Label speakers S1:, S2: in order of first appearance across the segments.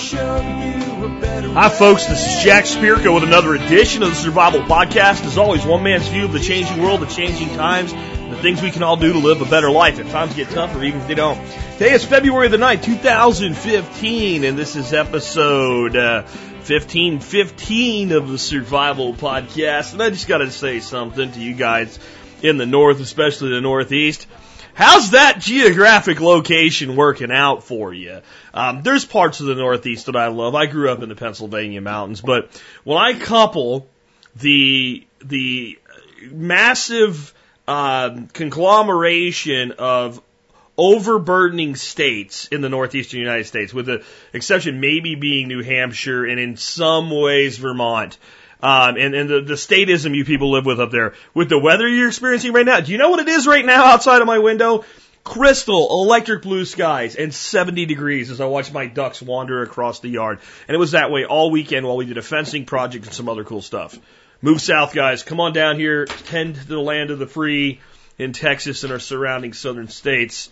S1: Hi, folks. This is Jack Spirko with another edition of the Survival Podcast. As always, one man's view of the changing world, the changing times, the things we can all do to live a better life if times get tougher, even if they don't. Today is February the 9th, 2015, and this is episode uh, 1515 of the Survival Podcast. And I just got to say something to you guys in the North, especially the Northeast. How's that geographic location working out for you? Um, there's parts of the Northeast that I love. I grew up in the Pennsylvania mountains, but when I couple the the massive uh, conglomeration of overburdening states in the northeastern United States, with the exception maybe being New Hampshire and in some ways Vermont. Um, and, and the, the statism you people live with up there. With the weather you're experiencing right now, do you know what it is right now outside of my window? Crystal, electric blue skies, and 70 degrees as I watch my ducks wander across the yard. And it was that way all weekend while we did a fencing project and some other cool stuff. Move south, guys. Come on down here. Tend to the land of the free in Texas and our surrounding southern states.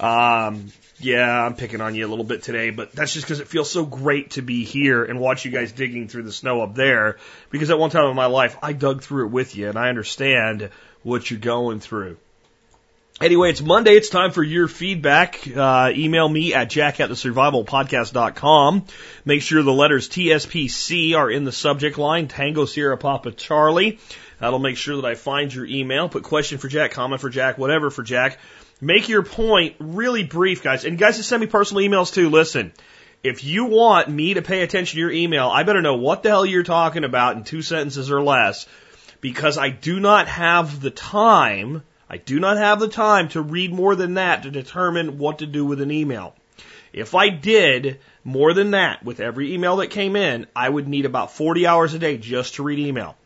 S1: Um, yeah, I'm picking on you a little bit today, but that's just because it feels so great to be here and watch you guys digging through the snow up there. Because at one time in my life, I dug through it with you and I understand what you're going through. Anyway, it's Monday. It's time for your feedback. Uh, email me at jack at the survivalpodcast.com. Make sure the letters TSPC are in the subject line. Tango Sierra Papa Charlie. That'll make sure that I find your email. Put question for Jack, comment for Jack, whatever for Jack. Make your point really brief, guys. And guys, just send me personal emails too. Listen, if you want me to pay attention to your email, I better know what the hell you're talking about in two sentences or less because I do not have the time. I do not have the time to read more than that to determine what to do with an email. If I did more than that with every email that came in, I would need about 40 hours a day just to read email.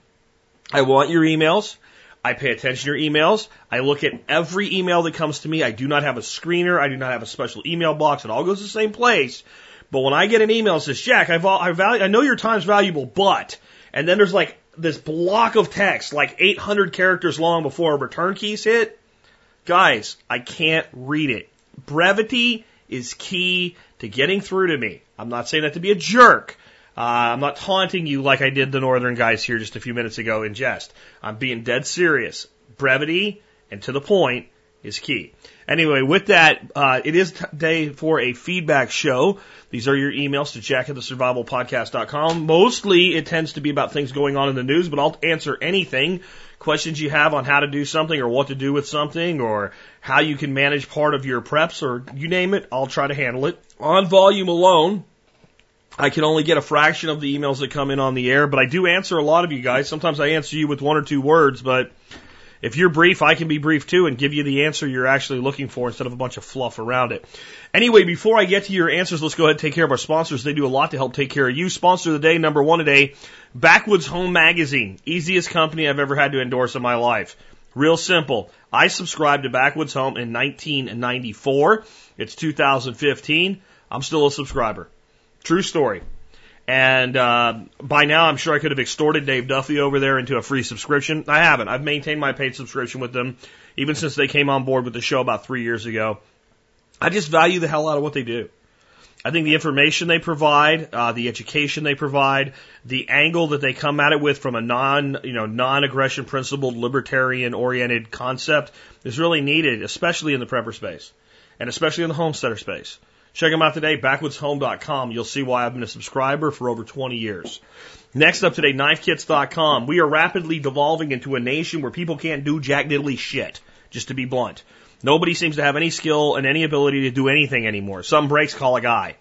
S1: I want your emails. I pay attention to your emails. I look at every email that comes to me. I do not have a screener. I do not have a special email box. It all goes to the same place. But when I get an email that says, Jack, I've, I, value, I know your time's valuable, but, and then there's like this block of text, like 800 characters long before a return key's hit, guys, I can't read it. Brevity is key to getting through to me. I'm not saying that to be a jerk. Uh, I'm not taunting you like I did the northern guys here just a few minutes ago in jest. I'm being dead serious. Brevity and to the point is key. Anyway, with that, uh, it is day for a feedback show. These are your emails to jack at the survivalpodcast.com. Mostly it tends to be about things going on in the news, but I'll answer anything. Questions you have on how to do something or what to do with something or how you can manage part of your preps or you name it, I'll try to handle it. On volume alone, I can only get a fraction of the emails that come in on the air, but I do answer a lot of you guys. Sometimes I answer you with one or two words, but if you're brief, I can be brief too and give you the answer you're actually looking for instead of a bunch of fluff around it. Anyway, before I get to your answers, let's go ahead and take care of our sponsors. They do a lot to help take care of you. Sponsor of the day, number one today, Backwoods Home Magazine. Easiest company I've ever had to endorse in my life. Real simple. I subscribed to Backwoods Home in 1994. It's 2015. I'm still a subscriber. True story. And uh, by now, I'm sure I could have extorted Dave Duffy over there into a free subscription. I haven't. I've maintained my paid subscription with them even since they came on board with the show about three years ago. I just value the hell out of what they do. I think the information they provide, uh, the education they provide, the angle that they come at it with from a non, you know, non-aggression principled, libertarian-oriented concept is really needed, especially in the prepper space, and especially in the homesteader space. Check them out today, backwoodshome.com. You'll see why I've been a subscriber for over 20 years. Next up today, knifekits.com. We are rapidly devolving into a nation where people can't do jack diddly shit, just to be blunt. Nobody seems to have any skill and any ability to do anything anymore. Some breaks call a guy.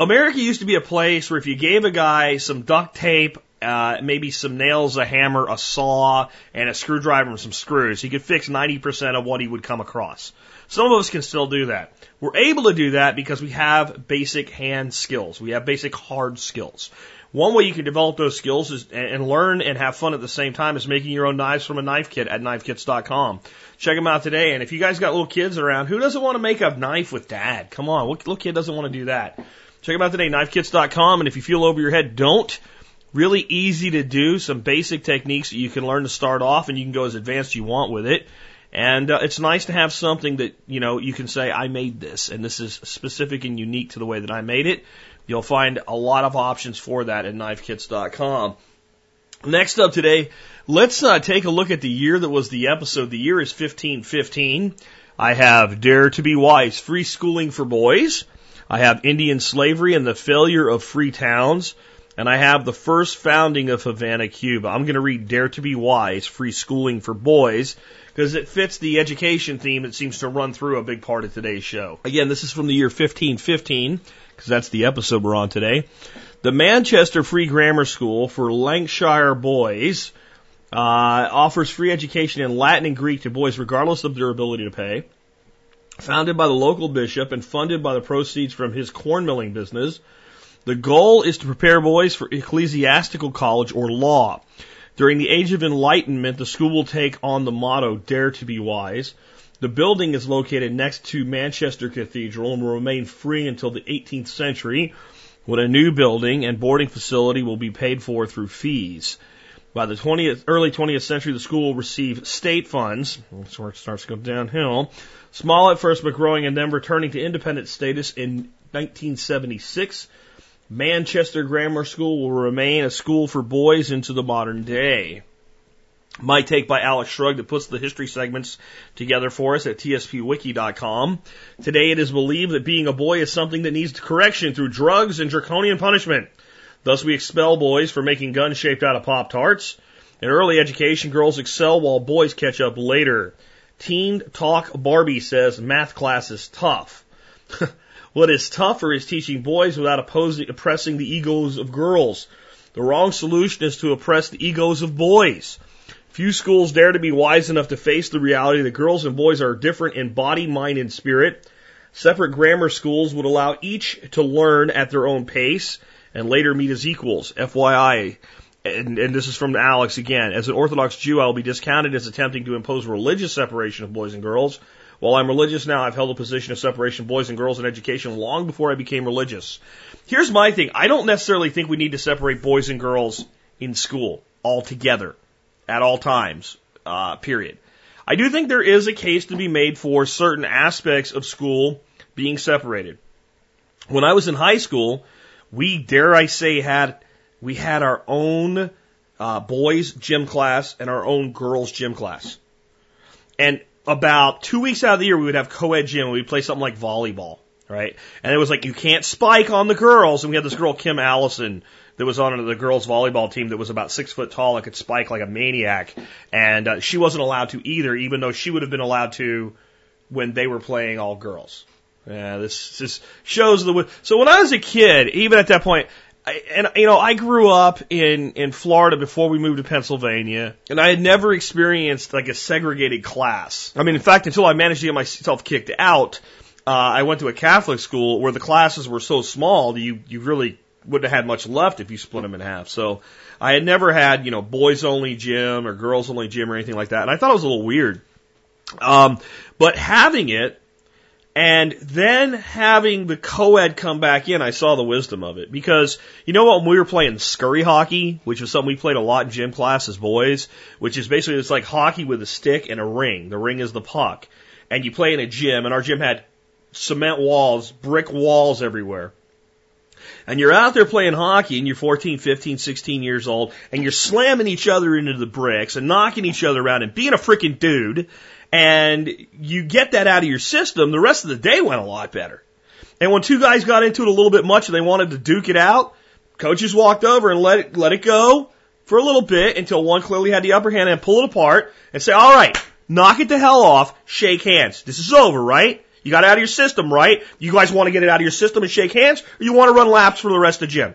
S1: America used to be a place where if you gave a guy some duct tape, uh, maybe some nails, a hammer, a saw, and a screwdriver and some screws, he could fix 90% of what he would come across. Some of us can still do that. We're able to do that because we have basic hand skills. We have basic hard skills. One way you can develop those skills is and learn and have fun at the same time is making your own knives from a knife kit at knifekits.com. Check them out today. And if you guys got little kids around, who doesn't want to make a knife with dad? Come on, what little kid doesn't want to do that? Check them out today, knifekits.com. And if you feel over your head, don't. Really easy to do. Some basic techniques that you can learn to start off, and you can go as advanced as you want with it. And uh, it's nice to have something that, you know, you can say, I made this, and this is specific and unique to the way that I made it. You'll find a lot of options for that at knifekits.com. Next up today, let's uh, take a look at the year that was the episode. The year is 1515. I have Dare to be Wise, Free Schooling for Boys. I have Indian Slavery and the Failure of Free Towns. And I have the first founding of Havana, Cuba. I'm going to read Dare to be Wise, Free Schooling for Boys, because it fits the education theme that seems to run through a big part of today's show. Again, this is from the year 1515, because that's the episode we're on today. The Manchester Free Grammar School for Lancashire boys uh, offers free education in Latin and Greek to boys regardless of their ability to pay. Founded by the local bishop and funded by the proceeds from his corn milling business, the goal is to prepare boys for ecclesiastical college or law. During the Age of Enlightenment, the school will take on the motto, Dare to be Wise. The building is located next to Manchester Cathedral and will remain free until the 18th century when a new building and boarding facility will be paid for through fees. By the 20th, early 20th century, the school will receive state funds. That's where it starts to go downhill. Small at first, but growing and then returning to independent status in 1976 Manchester Grammar School will remain a school for boys into the modern day. My take by Alex Shrugged that puts the history segments together for us at tspwiki.com. Today it is believed that being a boy is something that needs correction through drugs and draconian punishment. Thus we expel boys for making guns shaped out of Pop Tarts. In early education, girls excel while boys catch up later. Teen Talk Barbie says math class is tough. What is tougher is teaching boys without opposing, oppressing the egos of girls. The wrong solution is to oppress the egos of boys. Few schools dare to be wise enough to face the reality that girls and boys are different in body, mind, and spirit. Separate grammar schools would allow each to learn at their own pace and later meet as equals. FYI, and, and, this is from Alex again. As an Orthodox Jew, I will be discounted as attempting to impose religious separation of boys and girls. While I'm religious now, I've held a position of separation of boys and girls in education long before I became religious. Here's my thing. I don't necessarily think we need to separate boys and girls in school altogether at all times, uh, period. I do think there is a case to be made for certain aspects of school being separated. When I was in high school, we, dare I say, had, we had our own, uh, boys gym class and our own girls gym class. And about two weeks out of the year, we would have co-ed gym and we'd play something like volleyball, right? And it was like, you can't spike on the girls. And we had this girl, Kim Allison, that was on the girls volleyball team that was about six foot tall and could spike like a maniac. And uh, she wasn't allowed to either, even though she would have been allowed to when they were playing all girls. Yeah, this just shows the. So when I was a kid, even at that point, and you know, I grew up in in Florida before we moved to Pennsylvania, and I had never experienced like a segregated class. I mean, in fact, until I managed to get myself kicked out, uh, I went to a Catholic school where the classes were so small that you you really wouldn't have had much left if you split them in half. So I had never had you know boys only gym or girls only gym or anything like that, and I thought it was a little weird. Um, but having it and then having the co-ed come back in, I saw the wisdom of it. Because, you know what, when we were playing scurry hockey, which was something we played a lot in gym class as boys, which is basically, it's like hockey with a stick and a ring. The ring is the puck. And you play in a gym, and our gym had cement walls, brick walls everywhere. And you're out there playing hockey and you're 14, 15, 16 years old and you're slamming each other into the bricks and knocking each other around and being a freaking dude and you get that out of your system, the rest of the day went a lot better. And when two guys got into it a little bit much and they wanted to duke it out, coaches walked over and let it, let it go for a little bit until one clearly had the upper hand and pull it apart and say, all right, knock it the hell off, shake hands. This is over, right? You got it out of your system, right? You guys want to get it out of your system and shake hands, or you want to run laps for the rest of the gym?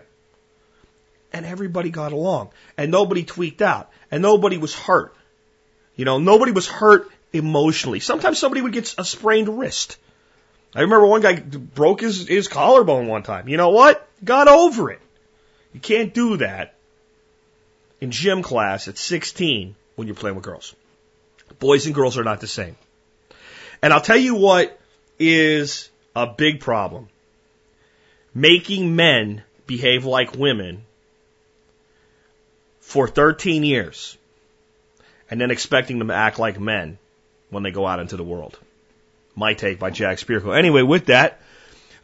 S1: And everybody got along, and nobody tweaked out, and nobody was hurt. You know, nobody was hurt emotionally. Sometimes somebody would get a sprained wrist. I remember one guy broke his, his collarbone one time. You know what? Got over it. You can't do that in gym class at 16 when you're playing with girls. Boys and girls are not the same. And I'll tell you what is a big problem. Making men behave like women for 13 years and then expecting them to act like men when they go out into the world. My take by Jack Spirko. Anyway, with that,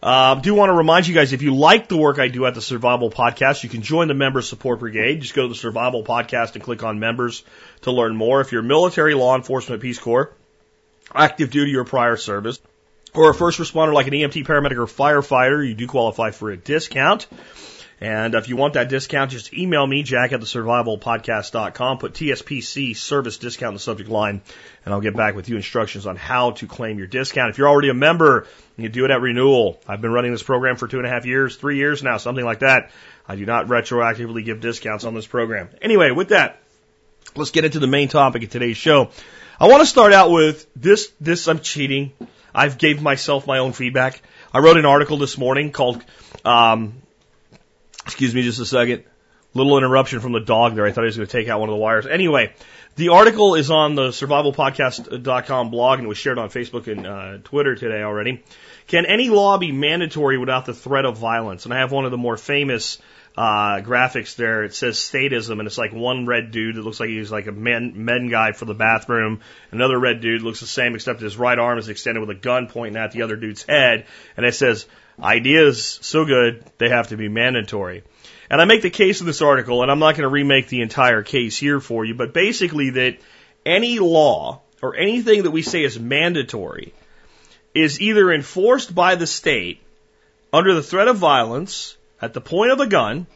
S1: Uh, do want to remind you guys if you like the work I do at the Survival Podcast, you can join the Member Support Brigade. Just go to the Survival Podcast and click on Members to learn more. If you're military, law enforcement, Peace Corps, active duty, or prior service, or a first responder like an EMT, paramedic, or firefighter, you do qualify for a discount. And if you want that discount, just email me, jack at the survivalpodcast.com, put TSPC service discount in the subject line, and I'll get back with you instructions on how to claim your discount. If you're already a member, you do it at renewal. I've been running this program for two and a half years, three years now, something like that. I do not retroactively give discounts on this program. Anyway, with that, let's get into the main topic of today's show. I want to start out with this, this I'm cheating. I've gave myself my own feedback. I wrote an article this morning called, um, Excuse me just a second. Little interruption from the dog there. I thought he was going to take out one of the wires. Anyway, the article is on the survivalpodcast.com blog and was shared on Facebook and uh, Twitter today already. Can any law be mandatory without the threat of violence? And I have one of the more famous uh, graphics there. It says statism, and it's like one red dude that looks like he's like a men men guy for the bathroom. Another red dude looks the same, except his right arm is extended with a gun pointing at the other dude's head. And it says Ideas so good they have to be mandatory. And I make the case in this article, and I'm not going to remake the entire case here for you, but basically that any law or anything that we say is mandatory is either enforced by the state under the threat of violence at the point of a gun,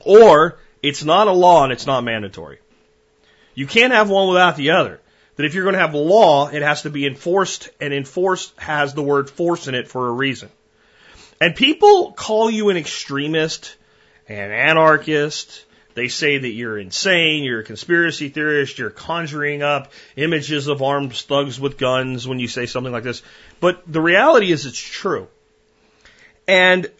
S1: or it's not a law and it's not mandatory. You can't have one without the other. That if you're going to have a law, it has to be enforced, and enforced has the word force in it for a reason. And people call you an extremist, an anarchist. They say that you're insane, you're a conspiracy theorist, you're conjuring up images of armed thugs with guns when you say something like this. But the reality is it's true. And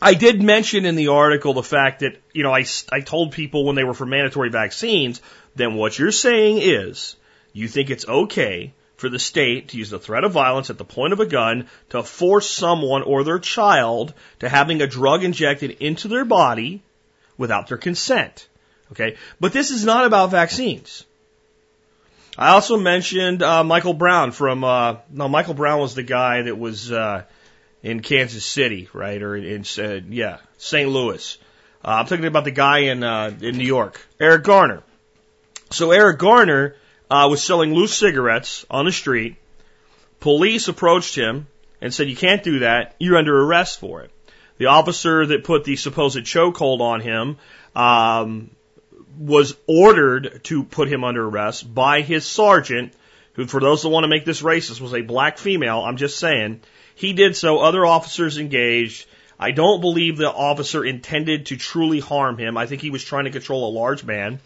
S1: I did mention in the article the fact that, you know, I, I told people when they were for mandatory vaccines, then what you're saying is you think it's okay for the state to use the threat of violence at the point of a gun to force someone or their child to having a drug injected into their body without their consent. Okay, but this is not about vaccines. I also mentioned uh, Michael Brown from uh, no Michael Brown was the guy that was uh, in Kansas City, right, or in uh, yeah St. Louis. Uh, I'm talking about the guy in uh, in New York, Eric Garner. So Eric Garner uh, was selling loose cigarettes on the street. Police approached him and said, "You can't do that. You're under arrest for it." The officer that put the supposed chokehold on him um, was ordered to put him under arrest by his sergeant, who, for those that want to make this racist, was a black female. I'm just saying. He did so. Other officers engaged. I don't believe the officer intended to truly harm him. I think he was trying to control a large man.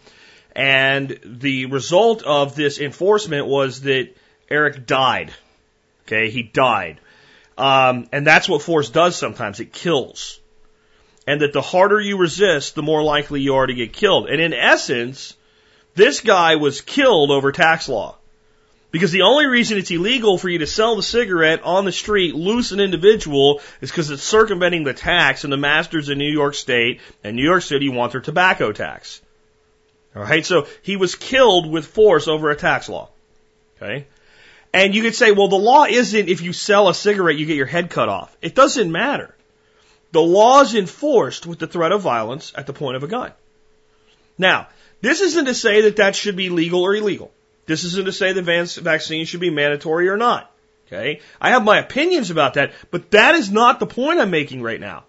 S1: And the result of this enforcement was that Eric died. Okay, he died. Um, and that's what force does sometimes. It kills. And that the harder you resist, the more likely you are to get killed. And in essence, this guy was killed over tax law. Because the only reason it's illegal for you to sell the cigarette on the street, loose an individual, is because it's circumventing the tax and the masters in New York State and New York City want their tobacco tax. All right, so he was killed with force over a tax law. Okay, and you could say, well, the law isn't if you sell a cigarette, you get your head cut off. It doesn't matter. The law is enforced with the threat of violence at the point of a gun. Now, this isn't to say that that should be legal or illegal. This isn't to say that vaccine should be mandatory or not. Okay? I have my opinions about that, but that is not the point I'm making right now.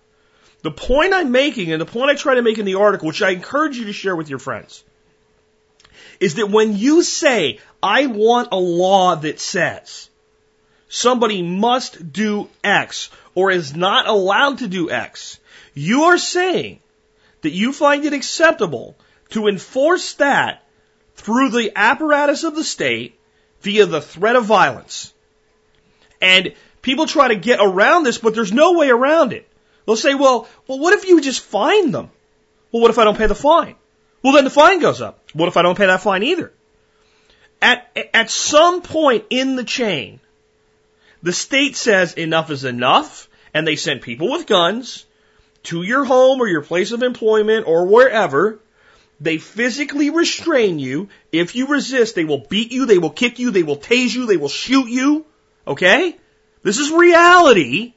S1: The point I'm making and the point I try to make in the article, which I encourage you to share with your friends, is that when you say, I want a law that says somebody must do X or is not allowed to do X, you are saying that you find it acceptable to enforce that through the apparatus of the state via the threat of violence. And people try to get around this, but there's no way around it. They'll say, well, well, what if you just fine them? Well, what if I don't pay the fine? Well, then the fine goes up. What if I don't pay that fine either? At, at some point in the chain, the state says enough is enough, and they send people with guns to your home or your place of employment or wherever. They physically restrain you. If you resist, they will beat you, they will kick you, they will tase you, they will shoot you. Okay? This is reality.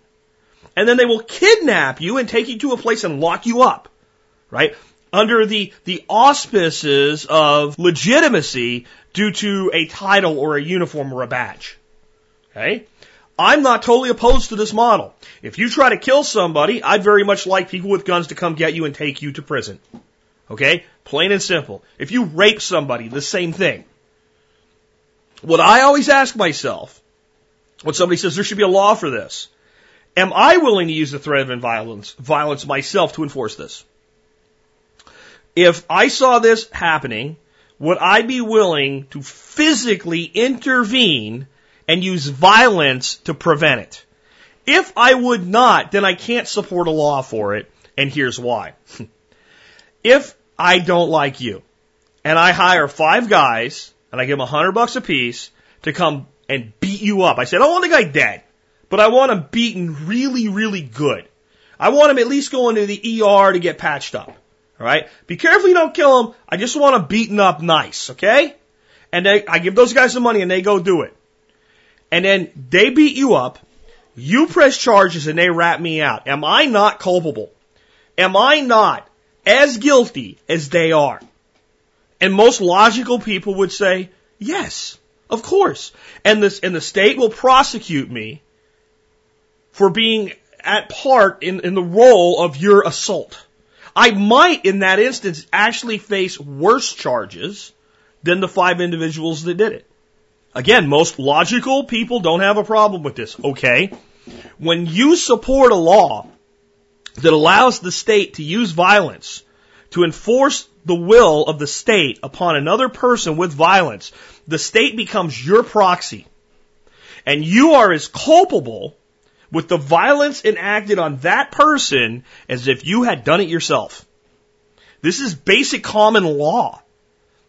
S1: And then they will kidnap you and take you to a place and lock you up. Right? Under the, the auspices of legitimacy due to a title or a uniform or a badge. Okay? I'm not totally opposed to this model. If you try to kill somebody, I'd very much like people with guns to come get you and take you to prison. Okay? Plain and simple. If you rape somebody, the same thing. What I always ask myself when somebody says there should be a law for this, am I willing to use the threat of violence, violence myself to enforce this? If I saw this happening, would I be willing to physically intervene and use violence to prevent it? If I would not, then I can't support a law for it, and here's why. if I don't like you, and I hire five guys, and I give them a hundred bucks a piece to come and beat you up, I said, I want the guy dead, but I want him beaten really, really good. I want him at least going to the ER to get patched up. All right? Be careful you don't kill him. I just want him beaten up nice, okay? And they, I give those guys some money and they go do it. And then they beat you up. You press charges and they rat me out. Am I not culpable? Am I not as guilty as they are? And most logical people would say, yes, of course. And this, and the state will prosecute me for being at part in, in the role of your assault. I might, in that instance, actually face worse charges than the five individuals that did it. Again, most logical people don't have a problem with this. Okay. When you support a law that allows the state to use violence to enforce the will of the state upon another person with violence, the state becomes your proxy. And you are as culpable with the violence enacted on that person as if you had done it yourself. This is basic common law.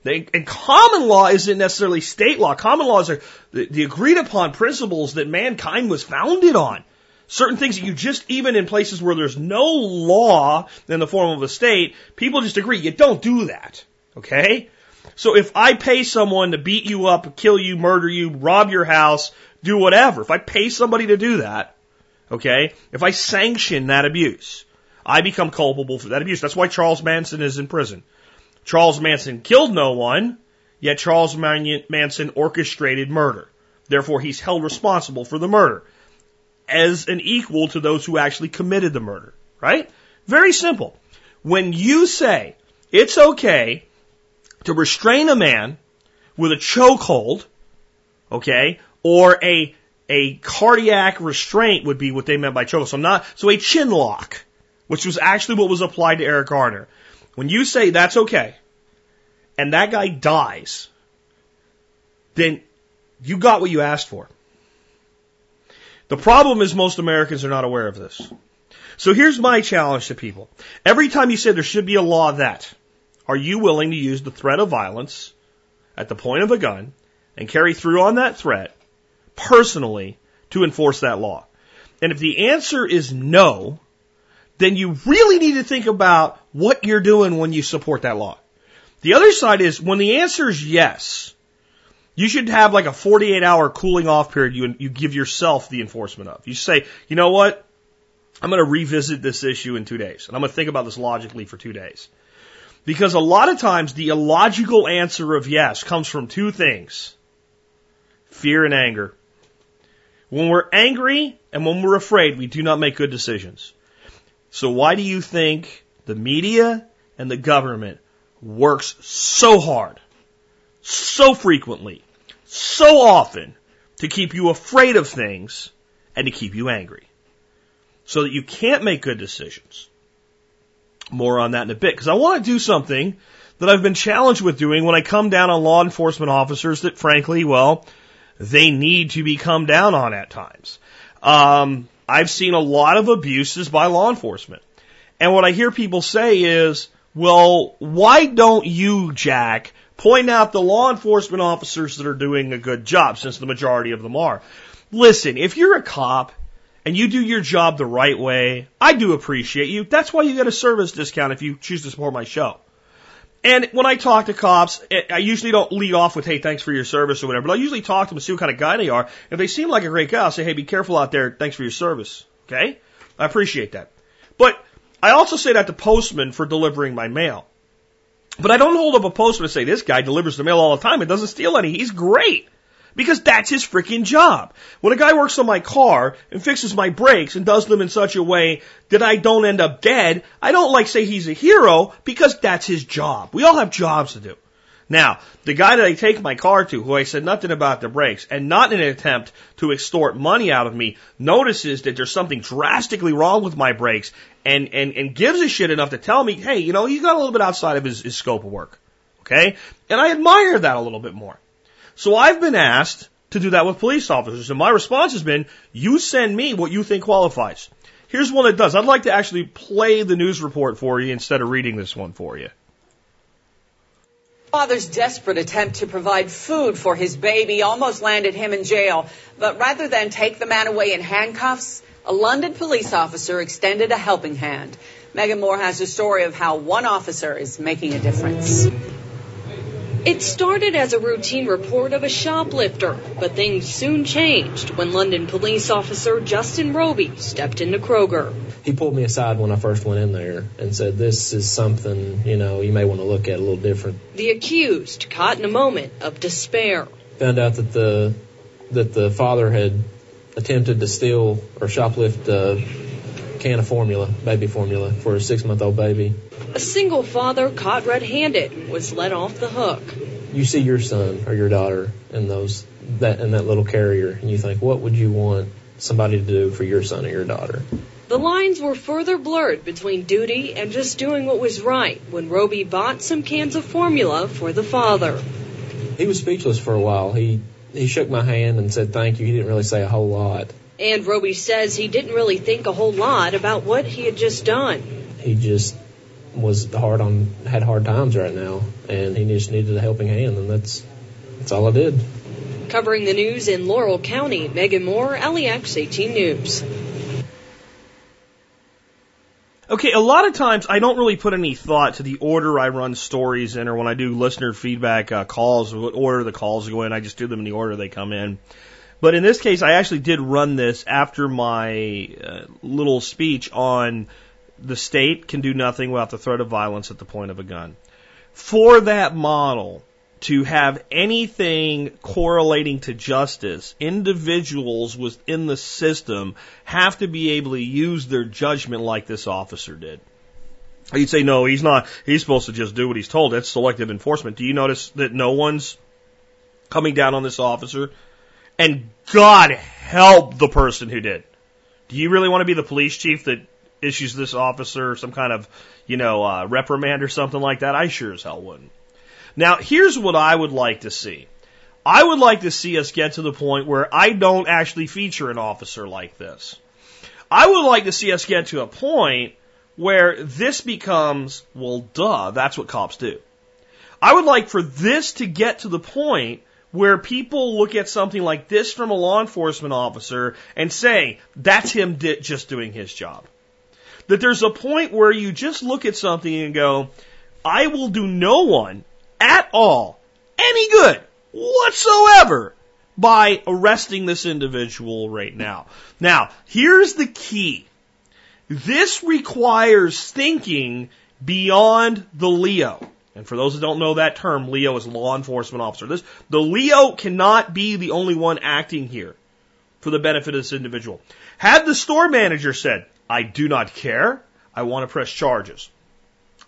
S1: And common law isn't necessarily state law. Common laws are the agreed upon principles that mankind was founded on. Certain things that you just, even in places where there's no law in the form of a state, people just agree, you don't do that. Okay? So if I pay someone to beat you up, kill you, murder you, rob your house, do whatever, if I pay somebody to do that, Okay? If I sanction that abuse, I become culpable for that abuse. That's why Charles Manson is in prison. Charles Manson killed no one, yet Charles Manson orchestrated murder. Therefore, he's held responsible for the murder as an equal to those who actually committed the murder. Right? Very simple. When you say it's okay to restrain a man with a chokehold, okay, or a a cardiac restraint would be what they meant by choke. So not, so a chin lock, which was actually what was applied to Eric Garner. When you say that's okay, and that guy dies, then you got what you asked for. The problem is most Americans are not aware of this. So here's my challenge to people. Every time you say there should be a law that, are you willing to use the threat of violence at the point of a gun and carry through on that threat personally to enforce that law? And if the answer is no, then you really need to think about what you're doing when you support that law. The other side is when the answer is yes, you should have like a 48 hour cooling off period you, you give yourself the enforcement of. You say, you know what? I'm going to revisit this issue in two days and I'm going to think about this logically for two days. Because a lot of times the illogical answer of yes comes from two things. Fear and anger. When we're angry and when we're afraid, we do not make good decisions. So why do you think the media and the government works so hard, so frequently, so often to keep you afraid of things and to keep you angry? So that you can't make good decisions. More on that in a bit, because I want to do something that I've been challenged with doing when I come down on law enforcement officers that frankly, well, they need to be come down on at times. Um, I've seen a lot of abuses by law enforcement. And what I hear people say is, well, why don't you, Jack, point out the law enforcement officers that are doing a good job since the majority of them are? Listen, if you're a cop and you do your job the right way, I do appreciate you. That's why you get a service discount if you choose to support my show. And when I talk to cops, eh, I usually don't lead off with, hey, thanks for your service or whatever, but I usually talk to them and see what kind of guy they are. If they seem like a great guy, I'll say, hey, be careful out there. Thanks for your service. Okay? I appreciate that. But I also say that to postmen for delivering my mail. But I don't hold up a postman and say, this guy delivers the mail all the time and doesn't steal any. He's great. Because that's his freaking job. When a guy works on my car and fixes my brakes and does them in such a way that I don't end up dead, I don't like say he's a hero because that's his job. We all have jobs to do. Now, the guy that I take my car to, who I said nothing about the brakes, and not in an attempt to extort money out of me, notices that there's something drastically wrong with my brakes and, and, and gives a shit enough to tell me, hey, you know, he's got a little bit outside of his, his scope of work. Okay? And I admire that a little bit more. So I've been asked to do that with police officers, and my response has been, you send me what you think qualifies. Here's one that does. I'd like to actually play the news report for you instead of reading this one for you.
S2: Father's desperate attempt to provide food for his baby almost landed him in jail. But rather than take the man away in handcuffs, a London police officer extended a helping hand. Megan Moore has a story of how one officer is making a difference.
S3: It started as a routine report of a shoplifter, but things soon changed when London police officer Justin Roby stepped into Kroger.
S4: He pulled me aside when I first went in there and said, This is something, you know, you may want to look at a little different.
S3: The accused caught in a moment of despair.
S4: Found out that the that the father had attempted to steal or shoplift a can of formula, baby formula, for a six month old baby.
S3: A single father caught red handed was let off the hook.
S4: You see your son or your daughter in those that in that little carrier and you think, what would you want somebody to do for your son or your daughter?
S3: The lines were further blurred between duty and just doing what was right when Roby bought some cans of formula for the father.
S4: He was speechless for a while. He he shook my hand and said thank you. He didn't really say a whole lot.
S3: And Roby says he didn't really think a whole lot about what he had just done.
S4: He just was hard on had hard times right now, and he just needed a helping hand, and that's that's all I did.
S3: Covering the news in Laurel County, Megan Moore, LEX 18 News.
S1: Okay, a lot of times I don't really put any thought to the order I run stories in, or when I do listener feedback uh, calls, what order the calls go in. I just do them in the order they come in. But in this case, I actually did run this after my uh, little speech on the state can do nothing without the threat of violence at the point of a gun. For that model to have anything correlating to justice, individuals within the system have to be able to use their judgment like this officer did. You'd say, no, he's not. He's supposed to just do what he's told. That's selective enforcement. Do you notice that no one's coming down on this officer? And God help the person who did. Do you really want to be the police chief that issues this officer some kind of, you know, uh, reprimand or something like that? I sure as hell wouldn't. Now, here's what I would like to see. I would like to see us get to the point where I don't actually feature an officer like this. I would like to see us get to a point where this becomes, well, duh, that's what cops do. I would like for this to get to the point where people look at something like this from a law enforcement officer and say, that's him di- just doing his job. That there's a point where you just look at something and go, I will do no one at all any good whatsoever by arresting this individual right now. Now, here's the key. This requires thinking beyond the Leo. And for those that don't know that term, Leo is law enforcement officer. This, the Leo cannot be the only one acting here for the benefit of this individual. Had the store manager said, I do not care, I want to press charges,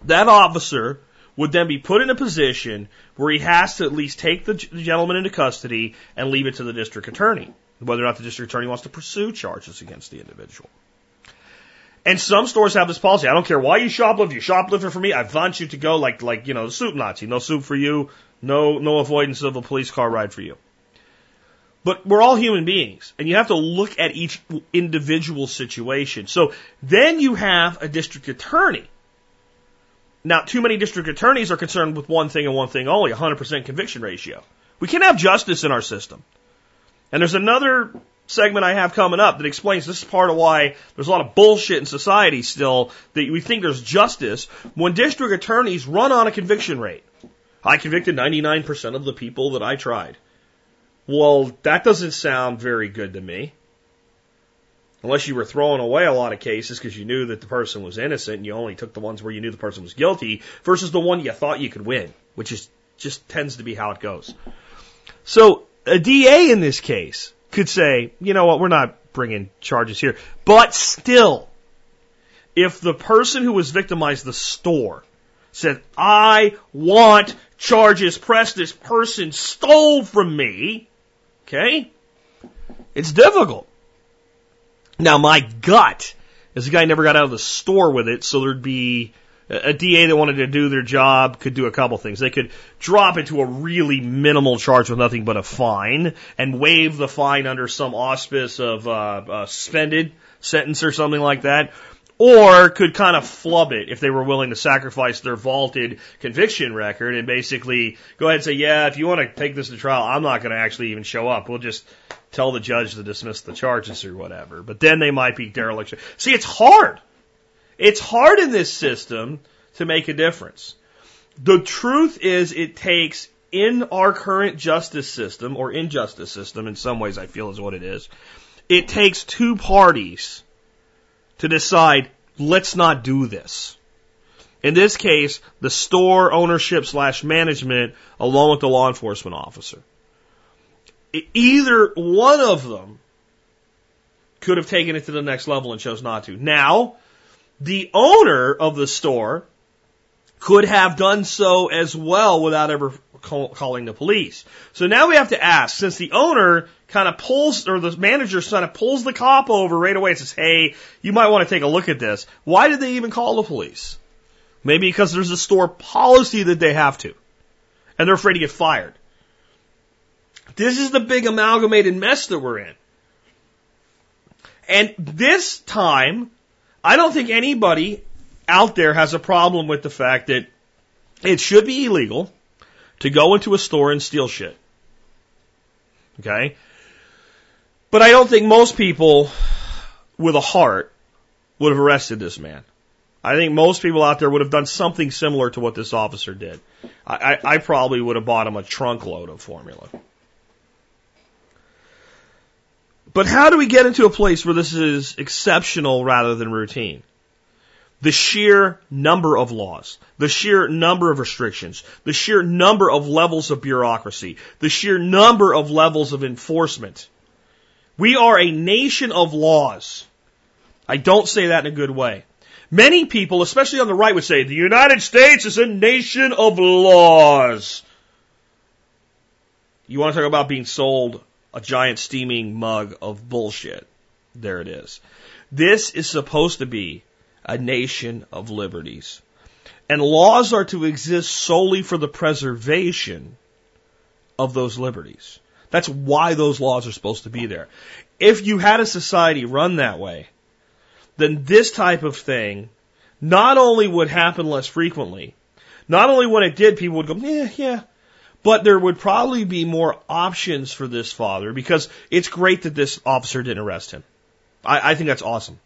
S1: that officer would then be put in a position where he has to at least take the gentleman into custody and leave it to the district attorney, whether or not the district attorney wants to pursue charges against the individual. And some stores have this policy. I don't care why you shoplift. You shoplifter for me. I want you to go like, like, you know, soup Nazi. No soup for you. No, no avoidance of a police car ride for you. But we're all human beings and you have to look at each individual situation. So then you have a district attorney. Now, too many district attorneys are concerned with one thing and one thing only, 100% conviction ratio. We can't have justice in our system. And there's another segment I have coming up that explains this is part of why there's a lot of bullshit in society still that we think there's justice when district attorneys run on a conviction rate. I convicted 99% of the people that I tried. Well, that doesn't sound very good to me. unless you were throwing away a lot of cases because you knew that the person was innocent and you only took the ones where you knew the person was guilty versus the one you thought you could win, which is just tends to be how it goes. So a DA in this case could say, you know what, we're not bringing charges here, but still, if the person who was victimized, the store, said, I want charges pressed, this person stole from me, okay, it's difficult. Now, my gut is the guy never got out of the store with it, so there'd be a DA that wanted to do their job could do a couple things. They could drop it to a really minimal charge with nothing but a fine and waive the fine under some auspice of uh, uh, suspended sentence or something like that. Or could kind of flub it if they were willing to sacrifice their vaulted conviction record and basically go ahead and say, yeah, if you want to take this to trial, I'm not going to actually even show up. We'll just tell the judge to dismiss the charges or whatever. But then they might be dereliction. See, it's hard. It's hard in this system to make a difference. The truth is it takes in our current justice system or injustice system, in some ways I feel is what it is, it takes two parties to decide, let's not do this. In this case, the store ownership slash management along with the law enforcement officer. Either one of them could have taken it to the next level and chose not to. Now, the owner of the store could have done so as well without ever call, calling the police. So now we have to ask, since the owner kind of pulls, or the manager kind of pulls the cop over right away and says, hey, you might want to take a look at this. Why did they even call the police? Maybe because there's a store policy that they have to. And they're afraid to get fired. This is the big amalgamated mess that we're in. And this time, I don't think anybody out there has a problem with the fact that it should be illegal to go into a store and steal shit. Okay? But I don't think most people with a heart would have arrested this man. I think most people out there would have done something similar to what this officer did. I, I, I probably would have bought him a trunk load of formula. But how do we get into a place where this is exceptional rather than routine? The sheer number of laws, the sheer number of restrictions, the sheer number of levels of bureaucracy, the sheer number of levels of enforcement. We are a nation of laws. I don't say that in a good way. Many people, especially on the right, would say the United States is a nation of laws. You want to talk about being sold a giant steaming mug of bullshit. There it is. This is supposed to be a nation of liberties. And laws are to exist solely for the preservation of those liberties. That's why those laws are supposed to be there. If you had a society run that way, then this type of thing not only would happen less frequently, not only when it did, people would go, yeah, yeah, but there would probably be more options for this father because it's great that this officer didn't arrest him. I, I think that's awesome.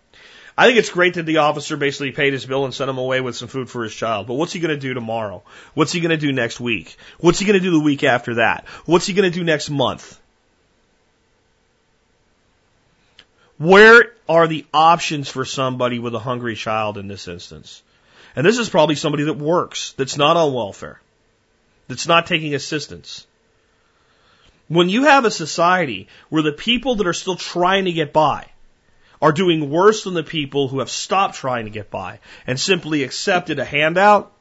S1: I think it's great that the officer basically paid his bill and sent him away with some food for his child. But what's he going to do tomorrow? What's he going to do next week? What's he going to do the week after that? What's he going to do next month? Where are the options for somebody with a hungry child in this instance? And this is probably somebody that works, that's not on welfare that's not taking assistance. When you have a society where the people that are still trying to get by are doing worse than the people who have stopped trying to get by and simply accepted a handout,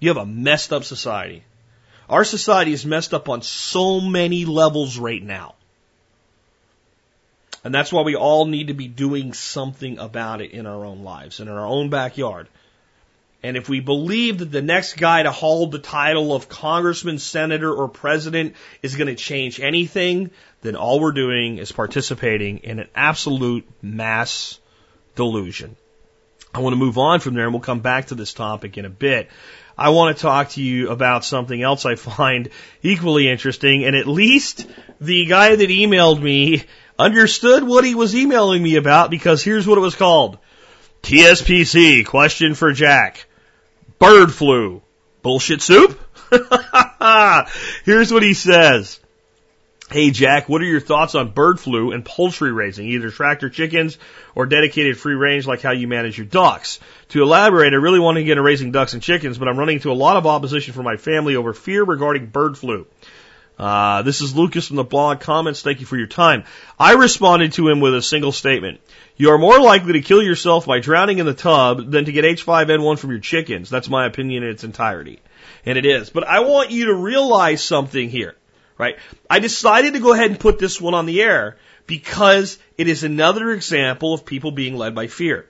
S1: you have a messed up society. Our society is messed up on so many levels right now. And that's why we all need to be doing something about it in our own lives and in our own backyard. And if we believe that the next guy to hold the title of congressman, senator, or president is going to change anything, then all we're doing is participating in an absolute mass delusion. I want to move on from there and we'll come back to this topic in a bit. I want to talk to you about something else I find equally interesting, and at least the guy that emailed me understood what he was emailing me about because here's what it was called. TSPC, question for Jack. Bird flu. Bullshit soup? Here's what he says. Hey Jack, what are your thoughts on bird flu and poultry raising, either tractor chickens or dedicated free range like how you manage your ducks? To elaborate, I really want to get into raising ducks and chickens, but I'm running into a lot of opposition from my family over fear regarding bird flu. Uh, this is Lucas from the blog comments. Thank you for your time. I responded to him with a single statement. You are more likely to kill yourself by drowning in the tub than to get H5N1 from your chickens. That's my opinion in its entirety. And it is. But I want you to realize something here right? I decided to go ahead and put this one on the air because it is another example of people being led by fear.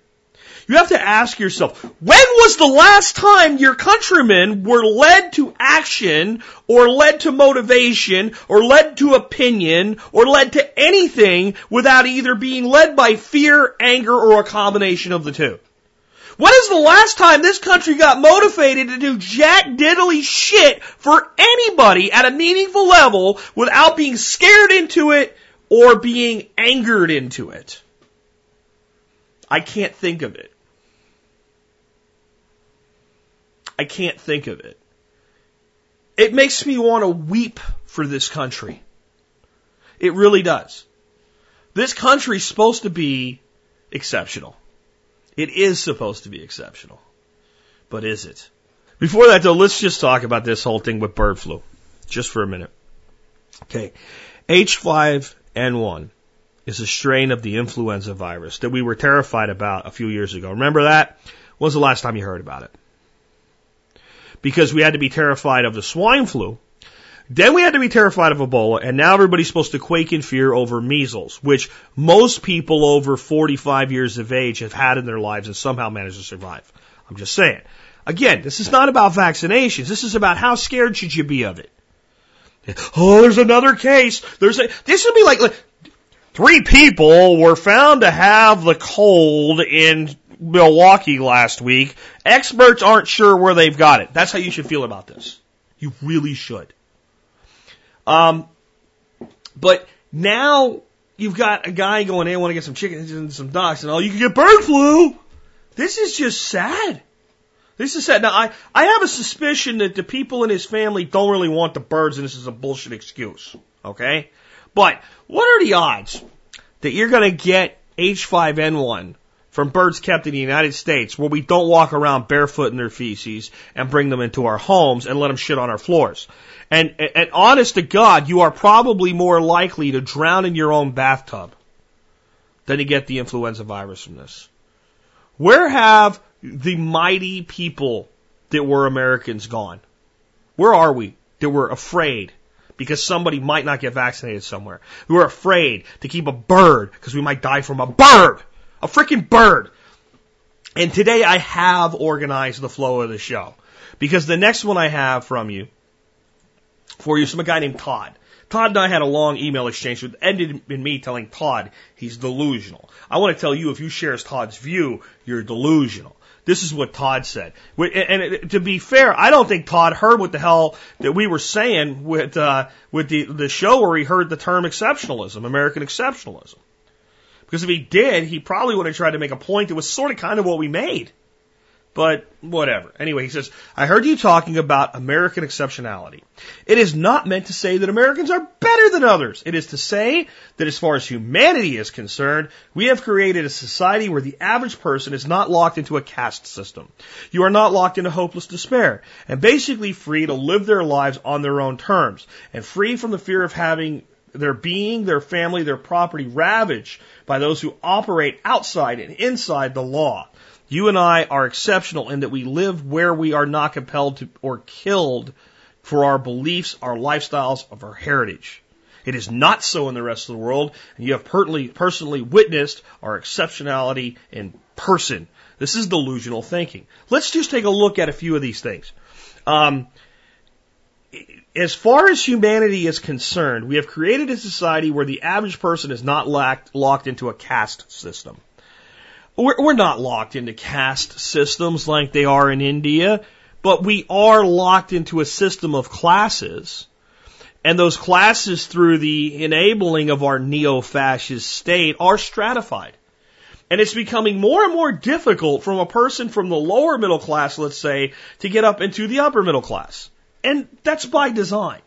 S1: You have to ask yourself, when was the last time your countrymen were led to action or led to motivation or led to opinion or led to anything without either being led by fear, anger, or a combination of the two? When is the last time this country got motivated to do jack diddly shit for anybody at a meaningful level without being scared into it or being angered into it? I can't think of it. I can't think of it. It makes me want to weep for this country. It really does. This country's supposed to be exceptional. It is supposed to be exceptional. But is it? Before that though, let's just talk about this whole thing with bird flu. Just for a minute. Okay. H5N1 is a strain of the influenza virus that we were terrified about a few years ago. Remember that? When was the last time you heard about it? Because we had to be terrified of the swine flu then we had to be terrified of Ebola, and now everybody's supposed to quake in fear over measles, which most people over 45 years of age have had in their lives and somehow managed to survive. I'm just saying. Again, this is not about vaccinations. This is about how scared should you be of it. Oh, there's another case. There's a, this would be like, like three people were found to have the cold in Milwaukee last week. Experts aren't sure where they've got it. That's how you should feel about this. You really should. Um, but now you've got a guy going, hey, I want to get some chickens and some ducks, and all you can get bird flu. This is just sad. This is sad. Now, I, I have a suspicion that the people in his family don't really want the birds, and this is a bullshit excuse. Okay? But what are the odds that you're going to get H5N1 from birds kept in the United States where we don't walk around barefoot in their feces and bring them into our homes and let them shit on our floors? And, and honest to God, you are probably more likely to drown in your own bathtub than to get the influenza virus from this. Where have the mighty people that were Americans gone? Where are we that we're afraid because somebody might not get vaccinated somewhere? We're afraid to keep a bird because we might die from a bird, a freaking bird. And today I have organized the flow of the show because the next one I have from you for you is from a guy named Todd. Todd and I had a long email exchange that ended in me telling Todd he's delusional. I want to tell you if you share Todd's view, you're delusional. This is what Todd said. And to be fair, I don't think Todd heard what the hell that we were saying with uh, with the the show where he heard the term exceptionalism, American exceptionalism. Because if he did, he probably would have tried to make a point that was sort of kind of what we made. But whatever. Anyway, he says, I heard you talking about American exceptionality. It is not meant to say that Americans are better than others. It is to say that as far as humanity is concerned, we have created a society where the average person is not locked into a caste system. You are not locked into hopeless despair and basically free to live their lives on their own terms and free from the fear of having their being, their family, their property ravaged by those who operate outside and inside the law. You and I are exceptional in that we live where we are not compelled to or killed for our beliefs, our lifestyles, of our heritage. It is not so in the rest of the world, and you have personally, witnessed our exceptionality in person. This is delusional thinking. Let's just take a look at a few of these things. Um, as far as humanity is concerned, we have created a society where the average person is not locked, locked into a caste system. We're, we're not locked into caste systems like they are in India, but we are locked into a system of classes. And those classes, through the enabling of our neo fascist state, are stratified. And it's becoming more and more difficult from a person from the lower middle class, let's say, to get up into the upper middle class. And that's by design.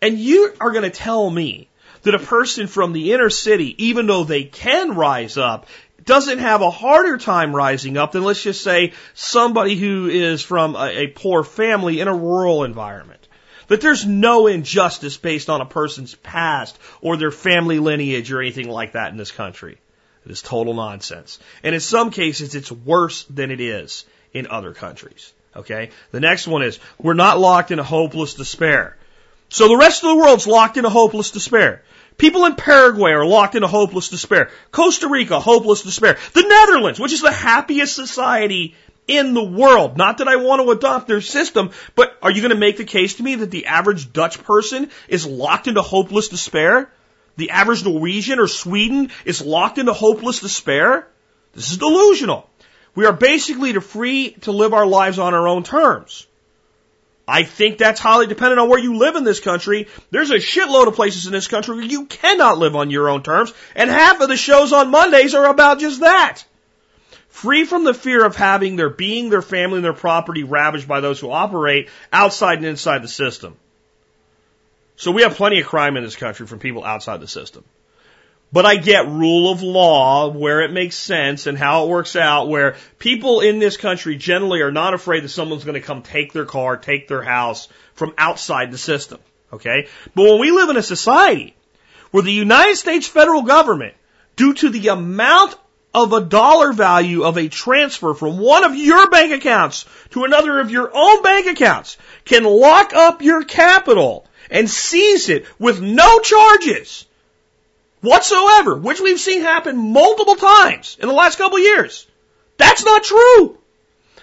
S1: And you are going to tell me that a person from the inner city, even though they can rise up, doesn't have a harder time rising up than let's just say somebody who is from a, a poor family in a rural environment. That there's no injustice based on a person's past or their family lineage or anything like that in this country. It is total nonsense. And in some cases, it's worse than it is in other countries. Okay? The next one is, we're not locked in a hopeless despair. So the rest of the world's locked in a hopeless despair. People in Paraguay are locked in a hopeless despair. Costa Rica, hopeless despair. The Netherlands, which is the happiest society in the world. Not that I want to adopt their system, but are you going to make the case to me that the average Dutch person is locked into hopeless despair? The average Norwegian or Sweden is locked into hopeless despair? This is delusional. We are basically to free to live our lives on our own terms. I think that's highly dependent on where you live in this country. There's a shitload of places in this country where you cannot live on your own terms, and half of the shows on Mondays are about just that. Free from the fear of having their being, their family, and their property ravaged by those who operate outside and inside the system. So we have plenty of crime in this country from people outside the system. But I get rule of law where it makes sense and how it works out where people in this country generally are not afraid that someone's going to come take their car, take their house from outside the system. Okay? But when we live in a society where the United States federal government, due to the amount of a dollar value of a transfer from one of your bank accounts to another of your own bank accounts, can lock up your capital and seize it with no charges whatsoever, which we've seen happen multiple times in the last couple of years. That's not true.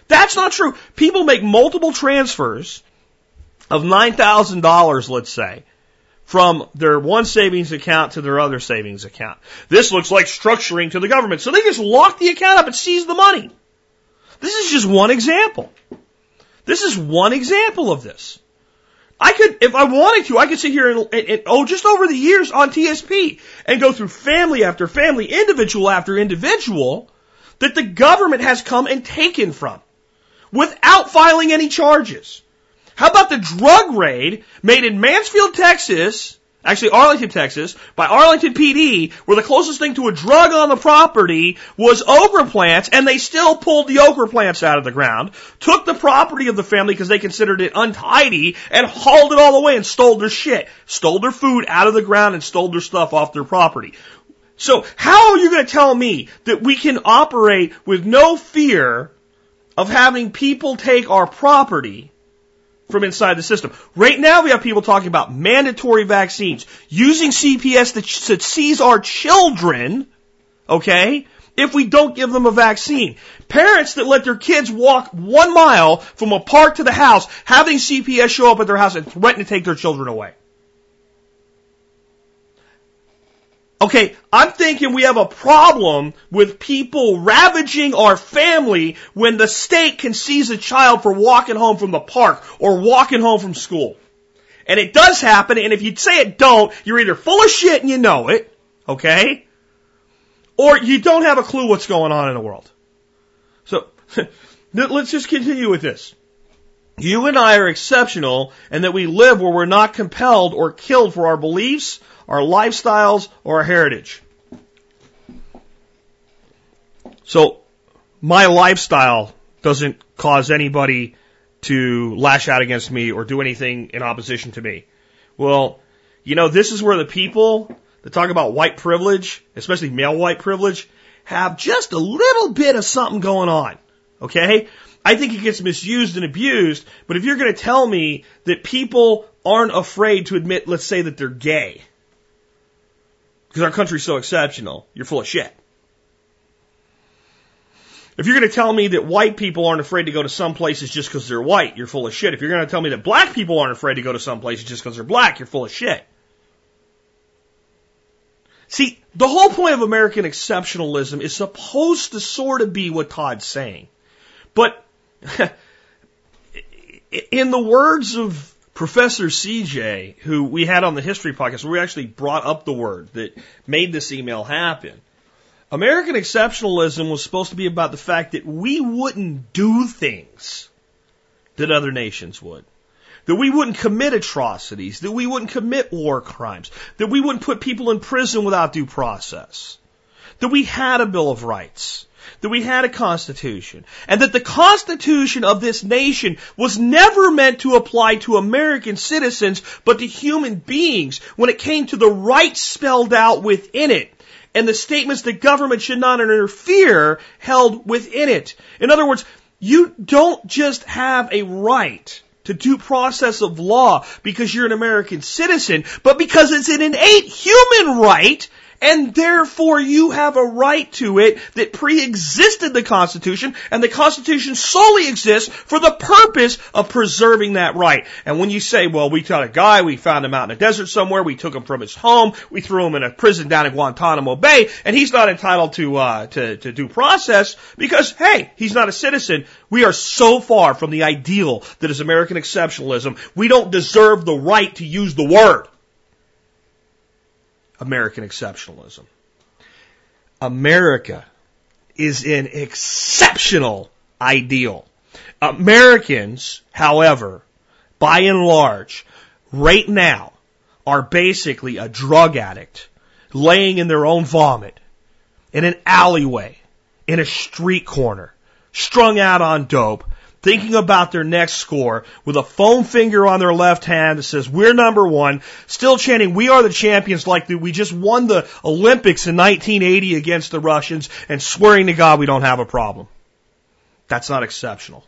S1: That's not true. People make multiple transfers of $9,000, let's say, from their one savings account to their other savings account. This looks like structuring to the government. So they just lock the account up and seize the money. This is just one example. This is one example of this. I could, if I wanted to, I could sit here and, and, and, oh, just over the years on TSP and go through family after family, individual after individual that the government has come and taken from without filing any charges. How about the drug raid made in Mansfield, Texas, actually Arlington, Texas, by Arlington PD, where the closest thing to a drug on the property was okra plants, and they still pulled the okra plants out of the ground, took the property of the family because they considered it untidy, and hauled it all away and stole their shit, stole their food out of the ground and stole their stuff off their property. So how are you going to tell me that we can operate with no fear of having people take our property from inside the system. Right now we have people talking about mandatory vaccines, using CPS to, to seize our children, okay, if we don't give them a vaccine. Parents that let their kids walk one mile from a park to the house, having CPS show up at their house and threaten to take their children away. Okay, I'm thinking we have a problem with people ravaging our family when the state can seize a child for walking home from the park or walking home from school. And it does happen, and if you say it don't, you're either full of shit and you know it, okay? Or you don't have a clue what's going on in the world. So, let's just continue with this. You and I are exceptional and that we live where we're not compelled or killed for our beliefs, our lifestyles, or our heritage. So, my lifestyle doesn't cause anybody to lash out against me or do anything in opposition to me. Well, you know, this is where the people that talk about white privilege, especially male white privilege, have just a little bit of something going on. Okay? I think it gets misused and abused, but if you're going to tell me that people aren't afraid to admit, let's say that they're gay, because our country's so exceptional, you're full of shit. If you're going to tell me that white people aren't afraid to go to some places just because they're white, you're full of shit. If you're going to tell me that black people aren't afraid to go to some places just because they're black, you're full of shit. See, the whole point of American exceptionalism is supposed to sort of be what Todd's saying. But in the words of Professor CJ, who we had on the history podcast, we actually brought up the word that made this email happen. American exceptionalism was supposed to be about the fact that we wouldn't do things that other nations would. that we wouldn't commit atrocities, that we wouldn't commit war crimes, that we wouldn't put people in prison without due process, that we had a Bill of Rights, that we had a Constitution, and that the Constitution of this nation was never meant to apply to American citizens, but to human beings when it came to the rights spelled out within it. And the statements that government should not interfere held within it. In other words, you don't just have a right to due process of law because you're an American citizen, but because it's an innate human right and therefore you have a right to it that pre-existed the Constitution, and the Constitution solely exists for the purpose of preserving that right. And when you say, well, we got a guy, we found him out in a desert somewhere, we took him from his home, we threw him in a prison down in Guantanamo Bay, and he's not entitled to, uh, to, to due process because, hey, he's not a citizen. We are so far from the ideal that is American exceptionalism, we don't deserve the right to use the word. American exceptionalism. America is an exceptional ideal. Americans, however, by and large, right now, are basically a drug addict laying in their own vomit in an alleyway, in a street corner, strung out on dope, thinking about their next score with a foam finger on their left hand that says, we're number one, still chanting, we are the champions like we just won the Olympics in 1980 against the Russians and swearing to God we don't have a problem. That's not exceptional.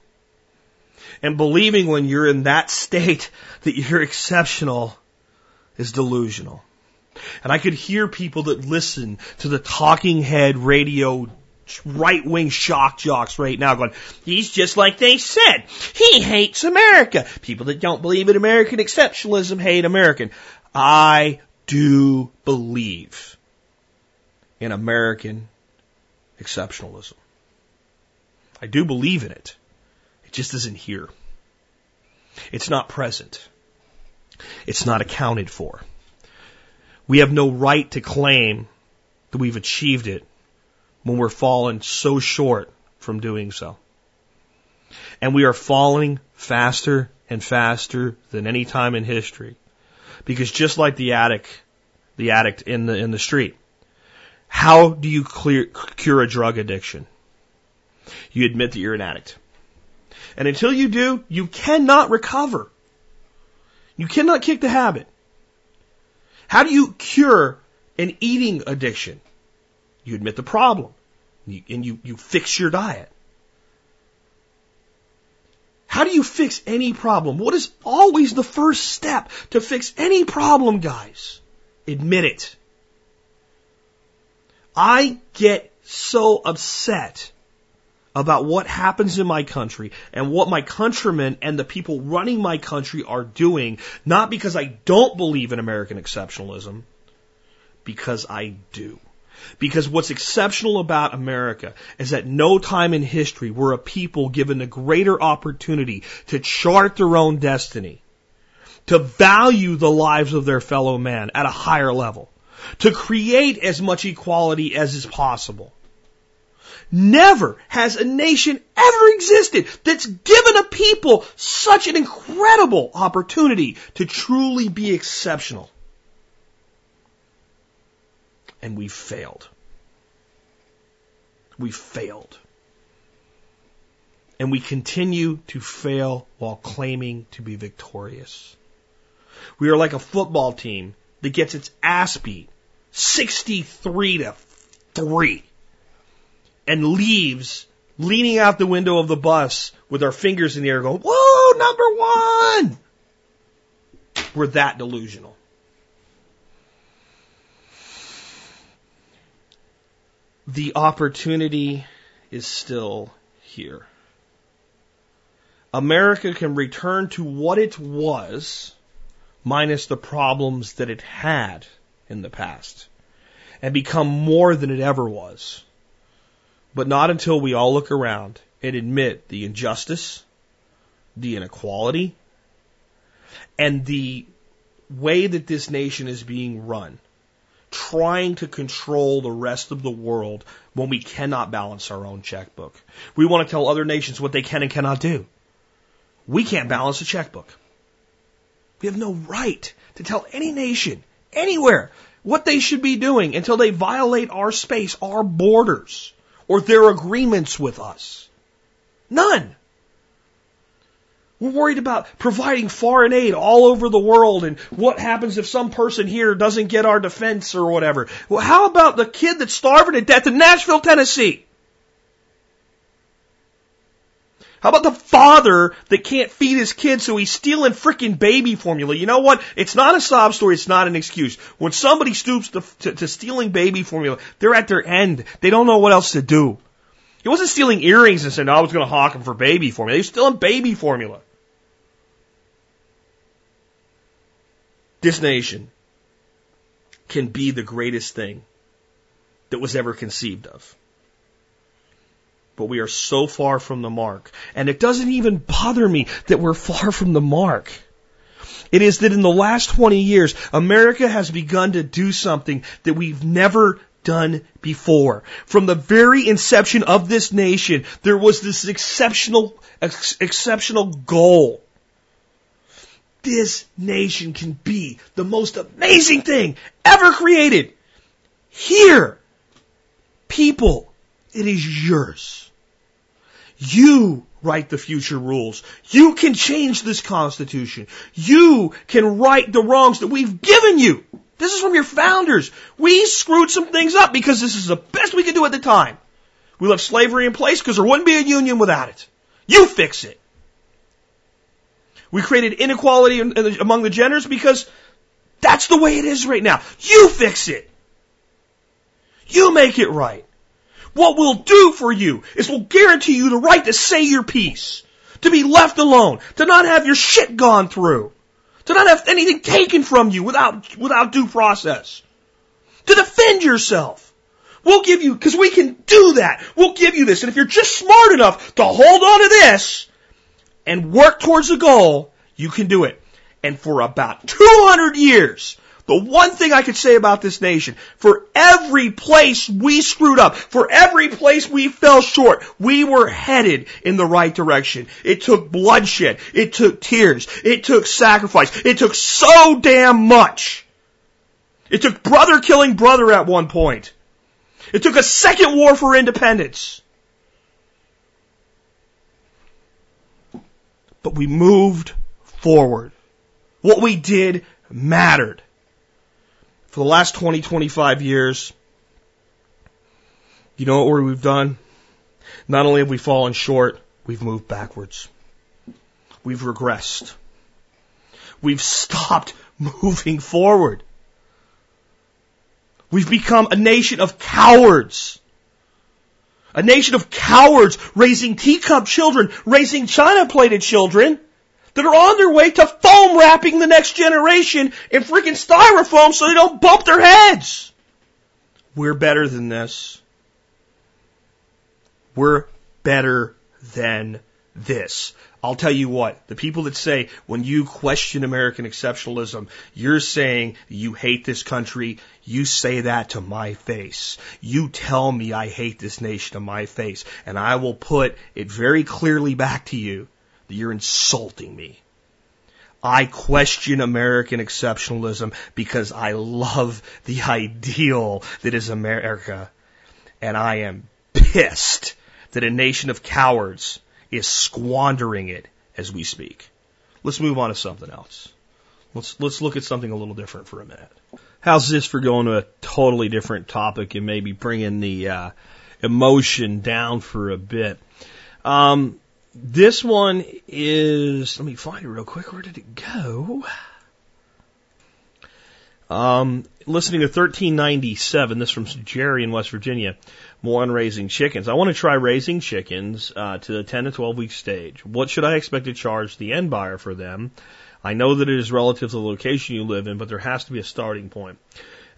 S1: And believing when you're in that state that you're exceptional is delusional. And I could hear people that listen to the talking head radio right wing shock jocks right now going, he's just like they said. He hates America. People that don't believe in American exceptionalism hate American. I do believe in American exceptionalism. I do believe in it. It just isn't here. It's not present. It's not accounted for. We have no right to claim that we've achieved it when we're falling so short from doing so. And we are falling faster and faster than any time in history. Because just like the addict, the addict in the, in the street, how do you clear, cure a drug addiction? You admit that you're an addict. And until you do, you cannot recover. You cannot kick the habit. How do you cure an eating addiction? You admit the problem and you, you fix your diet. How do you fix any problem? What is always the first step to fix any problem, guys? Admit it. I get so upset about what happens in my country and what my countrymen and the people running my country are doing, not because I don't believe in American exceptionalism, because I do. Because what's exceptional about America is that no time in history were a people given a greater opportunity to chart their own destiny, to value the lives of their fellow man at a higher level, to create as much equality as is possible. Never has a nation ever existed that's given a people such an incredible opportunity to truly be exceptional and we failed. We failed. And we continue to fail while claiming to be victorious. We are like a football team that gets its ass beat 63 to 3 and leaves leaning out the window of the bus with our fingers in the air going, whoa, number one! We're that delusional. The opportunity is still here. America can return to what it was minus the problems that it had in the past and become more than it ever was. But not until we all look around and admit the injustice, the inequality, and the way that this nation is being run trying to control the rest of the world when we cannot balance our own checkbook. We want to tell other nations what they can and cannot do. We can't balance a checkbook. We have no right to tell any nation, anywhere, what they should be doing until they violate our space, our borders, or their agreements with us. None. We're worried about providing foreign aid all over the world and what happens if some person here doesn't get our defense or whatever. Well, how about the kid that's starving to death in Nashville, Tennessee? How about the father that can't feed his kid so he's stealing freaking baby formula? You know what? It's not a sob story. It's not an excuse. When somebody stoops to, to, to stealing baby formula, they're at their end. They don't know what else to do. He wasn't stealing earrings and saying, no, I was going to hawk them for baby formula. He was stealing baby formula. This nation can be the greatest thing that was ever conceived of. But we are so far from the mark. And it doesn't even bother me that we're far from the mark. It is that in the last 20 years, America has begun to do something that we've never done before. From the very inception of this nation, there was this exceptional, ex- exceptional goal this nation can be the most amazing thing ever created. Here, people, it is yours. You write the future rules. You can change this Constitution. You can right the wrongs that we've given you. This is from your founders. We screwed some things up because this is the best we could do at the time. We left slavery in place because there wouldn't be a union without it. You fix it. We created inequality among the genders because that's the way it is right now. You fix it. You make it right. What we'll do for you is we'll guarantee you the right to say your piece, to be left alone, to not have your shit gone through, to not have anything taken from you without, without due process, to defend yourself. We'll give you, cause we can do that. We'll give you this. And if you're just smart enough to hold on to this, and work towards a goal, you can do it. And for about 200 years, the one thing I could say about this nation, for every place we screwed up, for every place we fell short, we were headed in the right direction. It took bloodshed. It took tears. It took sacrifice. It took so damn much. It took brother killing brother at one point. It took a second war for independence. But we moved forward. What we did mattered. For the last 20, 25 years, you know what we've done? Not only have we fallen short, we've moved backwards. We've regressed. We've stopped moving forward. We've become a nation of cowards. A nation of cowards raising teacup children, raising china plated children that are on their way to foam wrapping the next generation in freaking styrofoam so they don't bump their heads. We're better than this. We're better than this. I'll tell you what, the people that say when you question American exceptionalism, you're saying you hate this country, you say that to my face. You tell me I hate this nation to my face, and I will put it very clearly back to you that you're insulting me. I question American exceptionalism because I love the ideal that is America. And I am pissed that a nation of cowards is squandering it as we speak. Let's move on to something else. Let's let's look at something a little different for a minute. How's this for going to a totally different topic and maybe bringing the uh, emotion down for a bit? Um, this one is. Let me find it real quick. Where did it go? Um, listening to 1397. This from Jerry in West Virginia more on raising chickens. I want to try raising chickens uh, to the 10 to 12 week stage. What should I expect to charge the end buyer for them? I know that it is relative to the location you live in, but there has to be a starting point.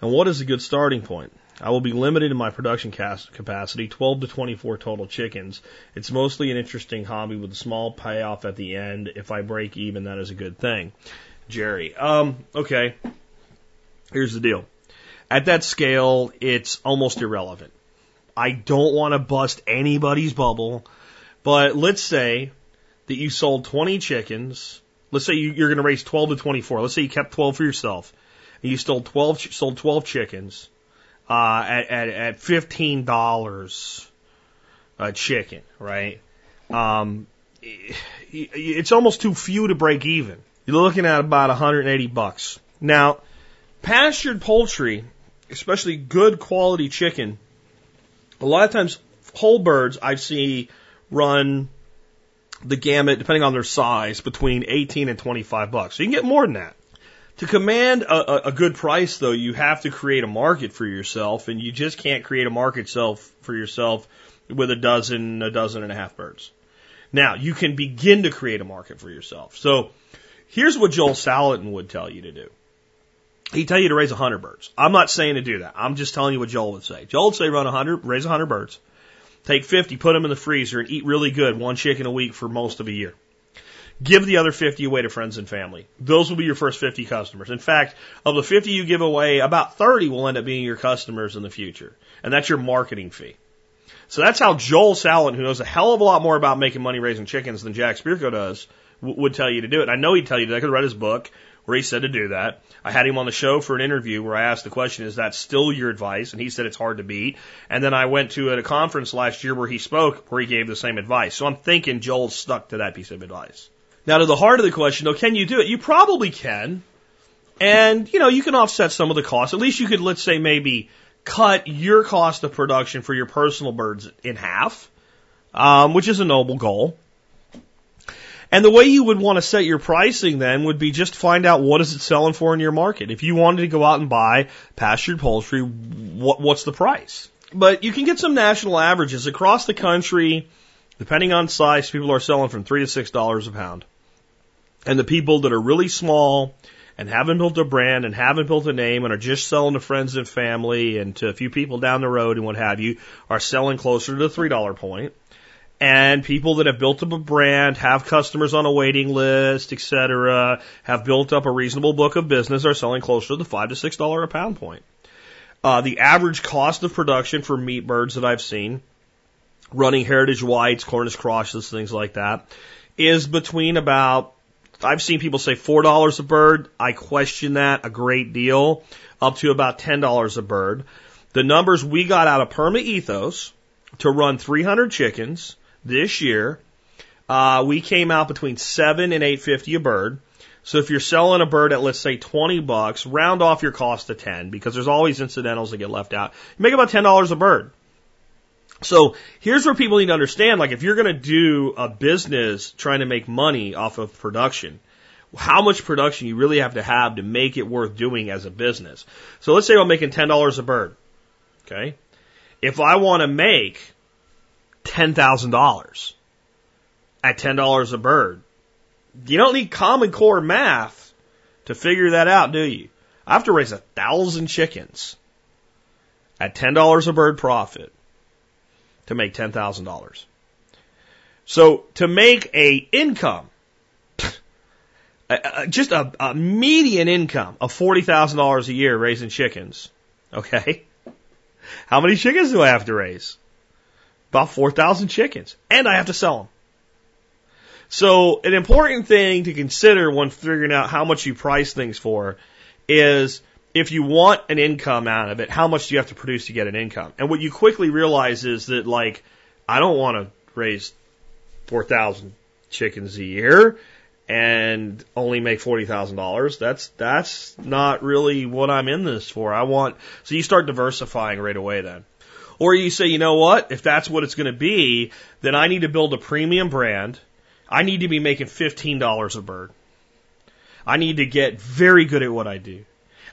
S1: And what is a good starting point? I will be limited in my production capacity, 12 to 24 total chickens. It's mostly an interesting hobby with a small payoff at the end. If I break even, that is a good thing. Jerry, um, okay. Here's the deal. At that scale, it's almost irrelevant. I don't want to bust anybody's bubble, but let's say that you sold 20 chickens Let's say you, you're going to raise 12 to 24. Let's say you kept 12 for yourself. And you sold 12, sold 12 chickens, uh, at, at, at $15 a chicken, right? Um, it's almost too few to break even. You're looking at about 180 bucks. Now, pastured poultry, especially good quality chicken, a lot of times whole birds I see run the gamut, depending on their size, between 18 and 25 bucks. So you can get more than that. To command a, a, good price, though, you have to create a market for yourself, and you just can't create a market self for yourself with a dozen, a dozen and a half birds. Now, you can begin to create a market for yourself. So, here's what Joel Salatin would tell you to do. He'd tell you to raise 100 birds. I'm not saying to do that. I'm just telling you what Joel would say. Joel would say run 100, raise 100 birds, take 50, put them in the freezer, and eat really good, one chicken a week for most of a year. Give the other 50 away to friends and family. Those will be your first 50 customers. In fact, of the 50 you give away, about 30 will end up being your customers in the future. And that's your marketing fee. So that's how Joel Salatin, who knows a hell of a lot more about making money raising chickens than Jack Spirko does, would tell you to do it. I know he'd tell you that I read his book where he said to do that. I had him on the show for an interview where I asked the question, is that still your advice? And he said it's hard to beat. And then I went to a conference last year where he spoke where he gave the same advice. So I'm thinking Joel stuck to that piece of advice. Now to the heart of the question, though, can you do it? You probably can. And, you know, you can offset some of the costs. At least you could, let's say, maybe cut your cost of production for your personal birds in half, um, which is a noble goal. And the way you would want to set your pricing then would be just find out what is it selling for in your market. If you wanted to go out and buy pastured poultry, what, what's the price? But you can get some national averages across the country. Depending on size, people are selling from three to six dollars a pound. And the people that are really small and haven't built a brand and haven't built a name and are just selling to friends and family and to a few people down the road and what have you are selling closer to the three dollar point. And people that have built up a brand, have customers on a waiting list, etc., have built up a reasonable book of business are selling closer to the five to six dollar a pound point. Uh, the average cost of production for meat birds that I've seen, running heritage whites, Cornish crosses, things like that, is between about I've seen people say four dollars a bird. I question that a great deal, up to about ten dollars a bird. The numbers we got out of Perma Ethos to run 300 chickens this year, uh, we came out between seven and eight fifty a bird. So if you're selling a bird at let's say 20 bucks, round off your cost to 10 because there's always incidentals that get left out. You make about $10 a bird. So here's where people need to understand, like if you're going to do a business trying to make money off of production, how much production you really have to have to make it worth doing as a business. So let's say I'm making $10 a bird. Okay. If I want to make $10,000 at $10 a bird, you don't need common core math to figure that out, do you? I have to raise a thousand chickens at $10 a bird profit to make $10,000. So to make a income, just a, a median income of $40,000 a year raising chickens, okay? How many chickens do I have to raise? About 4,000 chickens. And I have to sell them. So an important thing to consider when figuring out how much you price things for is if you want an income out of it, how much do you have to produce to get an income? And what you quickly realize is that like, I don't want to raise 4,000 chickens a year and only make $40,000. That's, that's not really what I'm in this for. I want, so you start diversifying right away then. Or you say, you know what? If that's what it's going to be, then I need to build a premium brand. I need to be making $15 a bird. I need to get very good at what I do.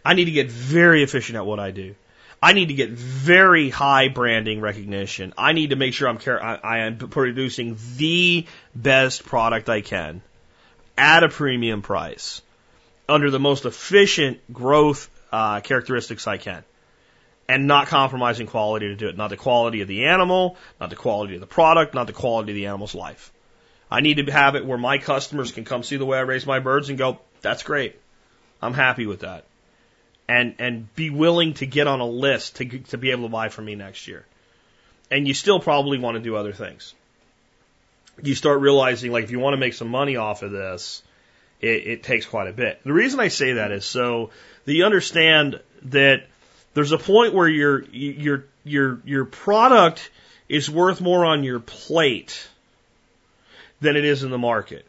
S1: I need to get very efficient at what I do. I need to get very high branding recognition. I need to make sure I'm care- I, I am producing the best product I can at a premium price under the most efficient growth uh, characteristics I can and not compromising quality to do it. Not the quality of the animal, not the quality of the product, not the quality of the animal's life. I need to have it where my customers can come see the way I raise my birds and go, that's great. I'm happy with that and and be willing to get on a list to to be able to buy from me next year. And you still probably want to do other things. You start realizing like if you want to make some money off of this, it, it takes quite a bit. The reason I say that is so that you understand that there's a point where your your your your product is worth more on your plate than it is in the market.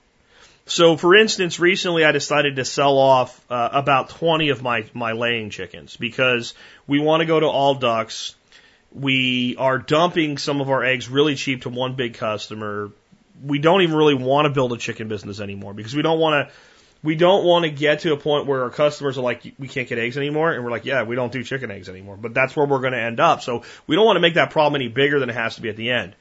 S1: So, for instance, recently I decided to sell off uh, about 20 of my my laying chickens because we want to go to all ducks. We are dumping some of our eggs really cheap to one big customer. We don't even really want to build a chicken business anymore because we don't want to we don't want to get to a point where our customers are like, we can't get eggs anymore. And we're like, yeah, we don't do chicken eggs anymore. But that's where we're going to end up. So we don't want to make that problem any bigger than it has to be at the end.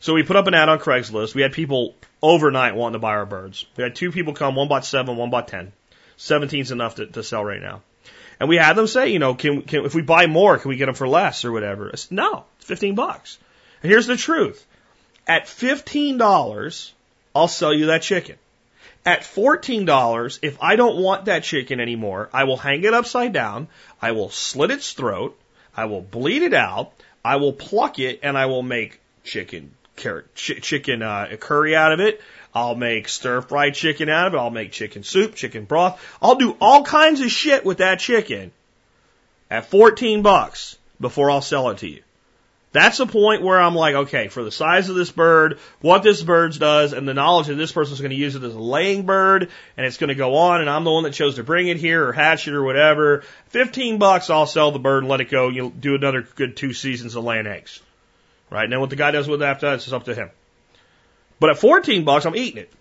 S1: So we put up an ad on Craigslist. We had people overnight wanting to buy our birds. We had two people come, one bought seven, one bought ten. Seventeen's enough to, to sell right now. And we had them say, you know, can, can, if we buy more, can we get them for less or whatever? I Said, no, it's 15 bucks. And here's the truth. At $15, I'll sell you that chicken. At $14, if I don't want that chicken anymore, I will hang it upside down. I will slit its throat. I will bleed it out. I will pluck it and I will make chicken carrot, ch- chicken uh, curry out of it. I'll make stir fried chicken out of it. I'll make chicken soup, chicken broth. I'll do all kinds of shit with that chicken at 14 bucks before I'll sell it to you. That's the point where I'm like, okay, for the size of this bird, what this bird does, and the knowledge that this person's going to use it as a laying bird, and it's going to go on, and I'm the one that chose to bring it here or hatch it or whatever. 15 bucks, I'll sell the bird and let it go. You'll do another good two seasons of laying eggs. Right? Then what the guy does with it after that is up to him. But at 14 bucks, I'm eating it.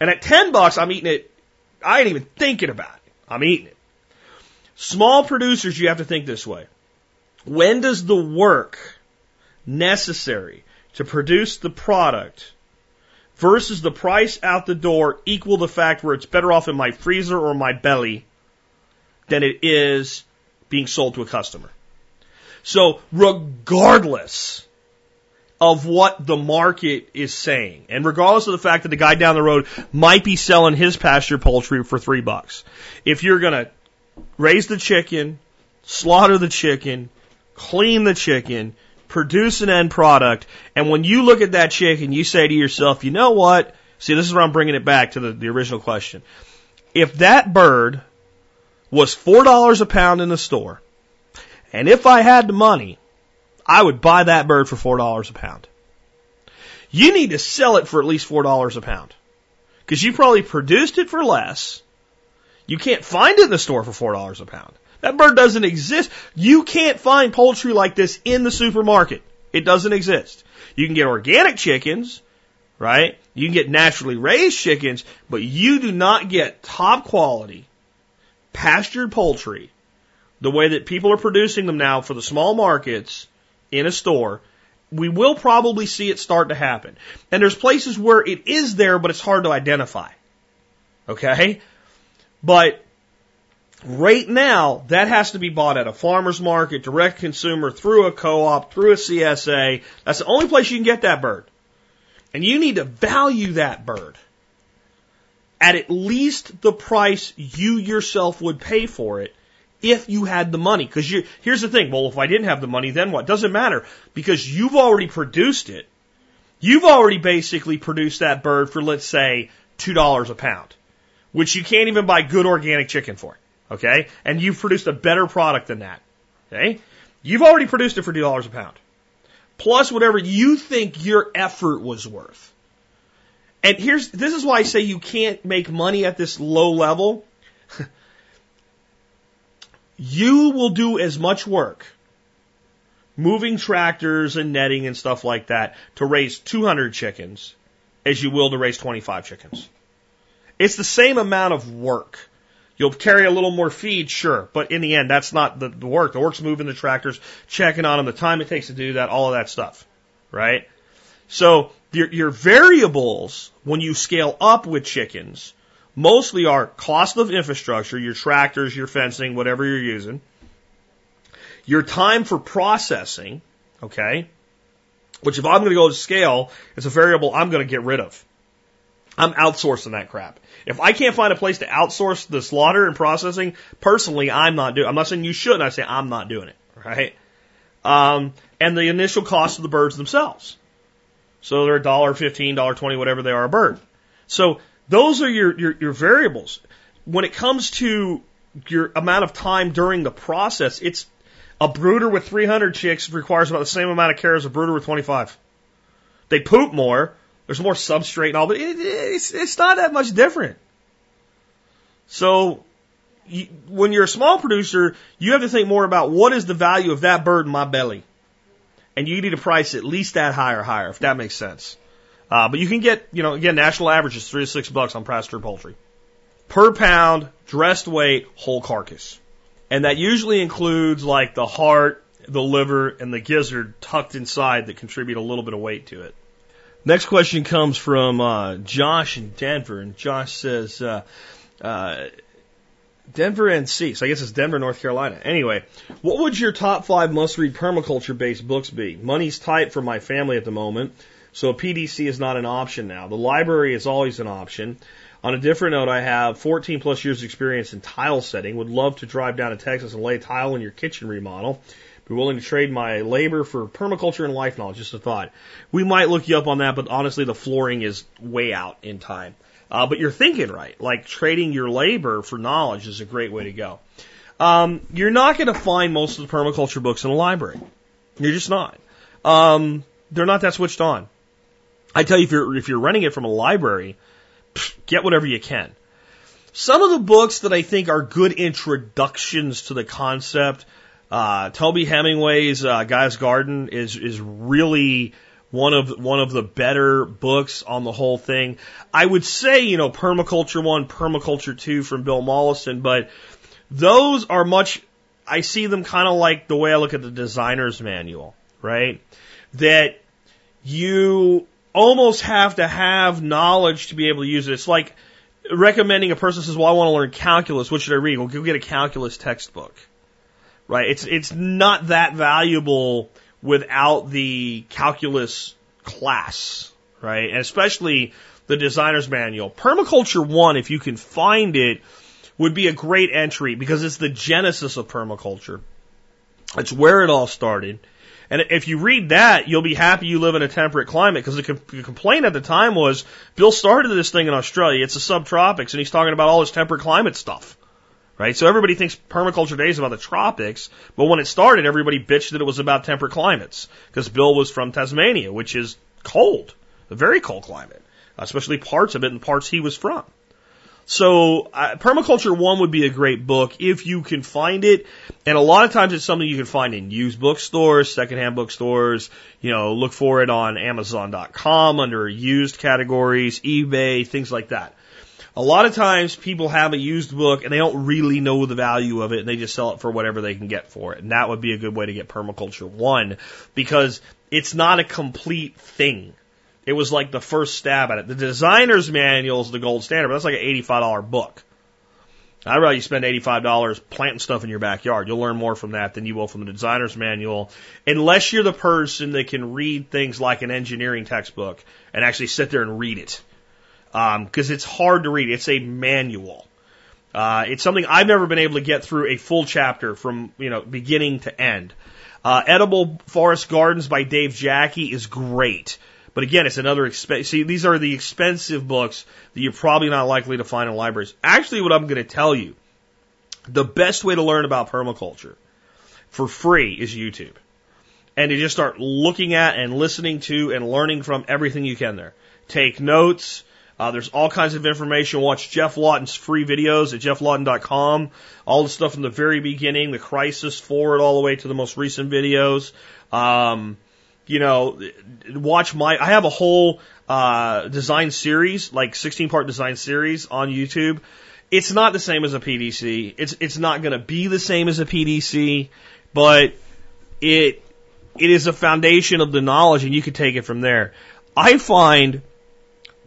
S1: And at 10 bucks, I'm eating it. I ain't even thinking about it. I'm eating it. Small producers, you have to think this way. When does the work necessary to produce the product versus the price out the door equal the fact where it's better off in my freezer or my belly than it is being sold to a customer? So regardless of what the market is saying, and regardless of the fact that the guy down the road might be selling his pasture poultry for three bucks, if you're gonna raise the chicken, slaughter the chicken, clean the chicken, produce an end product, and when you look at that chicken, you say to yourself, you know what? See, this is where I'm bringing it back to the, the original question. If that bird was $4 a pound in the store, and if I had the money, I would buy that bird for $4 a pound. You need to sell it for at least $4 a pound. Because you probably produced it for less. You can't find it in the store for $4 a pound. That bird doesn't exist. You can't find poultry like this in the supermarket. It doesn't exist. You can get organic chickens, right? You can get naturally raised chickens, but you do not get top quality pastured poultry the way that people are producing them now for the small markets in a store, we will probably see it start to happen. And there's places where it is there, but it's hard to identify. Okay? But right now, that has to be bought at a farmer's market, direct consumer, through a co-op, through a CSA. That's the only place you can get that bird. And you need to value that bird at at least the price you yourself would pay for it if you had the money. Because you here's the thing. Well, if I didn't have the money, then what? Doesn't matter because you've already produced it. You've already basically produced that bird for let's say two dollars a pound, which you can't even buy good organic chicken for. Okay, and you've produced a better product than that. Okay, you've already produced it for two dollars a pound, plus whatever you think your effort was worth. And here's this is why I say you can't make money at this low level you will do as much work moving tractors and netting and stuff like that to raise 200 chickens as you will to raise 25 chickens. It's the same amount of work. You'll carry a little more feed, sure, but in the end, that's not the, the work. The work's moving the tractors, checking on them, the time it takes to do that, all of that stuff, right? So your, your variables when you scale up with chickens mostly are cost of infrastructure, your tractors, your fencing, whatever you're using, your time for processing, okay, which if I'm going to go to scale, it's a variable I'm going to get rid of. I'm outsourcing that crap. If I can't find a place to outsource the slaughter and processing, personally, I'm not doing. I'm not saying you shouldn't. I say I'm not doing it. Right? Um, and the initial cost of the birds themselves. So they're a dollar fifteen, dollar twenty, whatever they are a bird. So Those are your, your, your variables. When it comes to your amount of time during the process, it's a brooder with 300 chicks requires about the same amount of care as a brooder with 25. They poop more. There's more substrate and all, but it, it's, it's not that much different. So you, when you're a small producer, you have to think more about what is the value of that bird in my belly. And you need to price at least that high or higher, if that makes sense. Uh, but you can get, you know, again, national average is three to six bucks on pasture poultry. Per pound, dressed weight, whole carcass. And that usually includes like the heart, the liver, and the gizzard tucked inside that contribute a little bit of weight to it. Next question comes from uh, Josh in Denver, and Josh says, uh, uh, Denver NC. So I guess it's Denver, North Carolina. Anyway, what would your top five must read permaculture based books be? Money's tight for my family at the moment, so a PDC is not an option now. The library is always an option. On a different note, I have 14 plus years experience in tile setting. Would love to drive down to Texas and lay tile in your kitchen remodel. Be willing to trade my labor for permaculture and life knowledge. Just a thought. We might look you up on that, but honestly, the flooring is way out in time. Uh, but you're thinking right. Like trading your labor for knowledge is a great way to go. Um, you're not going to find most of the permaculture books in a library. You're just not. Um, they're not that switched on. I tell you, if you're if you're renting it from a library, get whatever you can. Some of the books that I think are good introductions to the concept, uh, Toby Hemenway's uh, Gaia's Garden is is really one of one of the better books on the whole thing. I would say, you know, Permaculture One, Permaculture Two from Bill Mollison, but those are much. I see them kind of like the way I look at the designer's manual, right? That you almost have to have knowledge to be able to use it. It's like recommending a person says, "Well, I want to learn calculus. What should I read?" Well, go get a calculus textbook, right? It's it's not that valuable without the calculus class, right? And especially the designer's manual. Permaculture 1, if you can find it, would be a great entry because it's the genesis of permaculture. It's where it all started. And if you read that, you'll be happy you live in a temperate climate because the, the complaint at the time was Bill started this thing in Australia. It's the subtropics and he's talking about all this temperate climate stuff right? So everybody thinks permaculture today is about the tropics, but when it started, everybody bitched that it was about temperate climates because Bill was from Tasmania, which is cold, a very cold climate, especially parts of it and parts he was from. So uh, permaculture one would be a great book if you can find it, and a lot of times it's something you can find in used bookstores, secondhand bookstores. You know, look for it on Amazon.com under used categories, eBay, things like that. A lot of times people have a used book and they don't really know the value of it and they just sell it for whatever they can get for it. And that would be a good way to get permaculture one because it's not a complete thing. It was like the first stab at it. The designer's manual is the gold standard, but that's like an $85 book. I'd rather you spend $85 planting stuff in your backyard. You'll learn more from that than you will from the designer's manual, unless you're the person that can read things like an engineering textbook and actually sit there and read it because um, it's hard to read. It's a manual. Uh, it's something I've never been able to get through a full chapter from you know beginning to end. Uh, Edible Forest Gardens by Dave Jacke is great, but again, it's another. See, these are the expensive books that you're probably not likely to find in libraries. Actually, what I'm going to tell you, the best way to learn about permaculture for free is YouTube, and to just start looking at and listening to and learning from everything you can there. Take notes uh, there's all kinds of information. Watch Geoff Lawton's free videos at geofflawton.com. All the stuff from the very beginning, the crisis forward all the way to the most recent videos. Um, you know, watch my, I have a whole, uh, design series, like 16 part design series on YouTube. It's not the same as a PDC. It's, it's not going to be the same as a PDC, but it, it is a foundation of the knowledge and you can take it from there. I find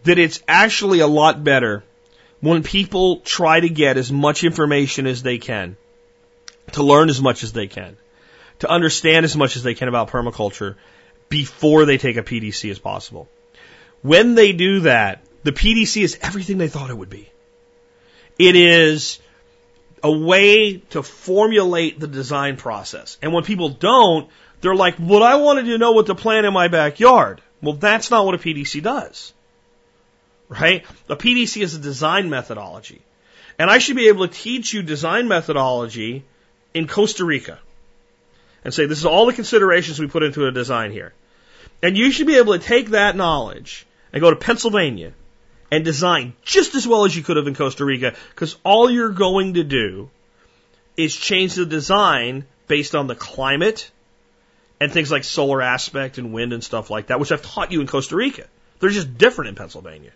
S1: that it's actually a lot better when people try to get as much information as they can, to learn as much as they can, to understand as much as they can about permaculture before they take a PDC as possible. When they do that, the PDC is everything they thought it would be. It is a way to formulate the design process. And when people don't, they're like, well, I wanted to know what to plant in my backyard. Well, that's not what a PDC does right? A PDC is a design methodology. And I should be able to teach you design methodology in Costa Rica and say, this is all the considerations we put into a design here. And you should be able to take that knowledge and go to Pennsylvania and design just as well as you could have in Costa Rica because all you're going to do is change the design based on the climate and things like solar aspect and wind and stuff like that, which I've taught you in Costa Rica. They're just different in Pennsylvania.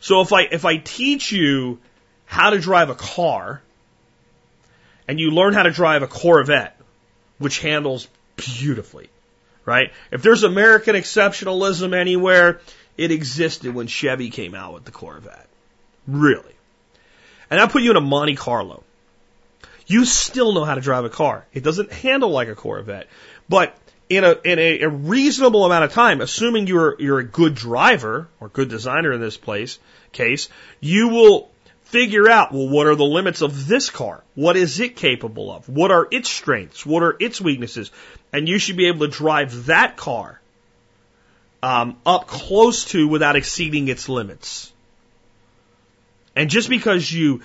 S1: So if I, if I teach you how to drive a car and you learn how to drive a Corvette, which handles beautifully, right? If there's American exceptionalism anywhere, it existed when Chevy came out with the Corvette. Really. And I put you in a Monte Carlo. You still know how to drive a car. It doesn't handle like a Corvette, but in a in a, a reasonable amount of time, assuming you're you're a good driver or good designer in this place case, you will figure out well what are the limits of this car? What is it capable of? What are its strengths? What are its weaknesses? And you should be able to drive that car um, up close to without exceeding its limits. And just because you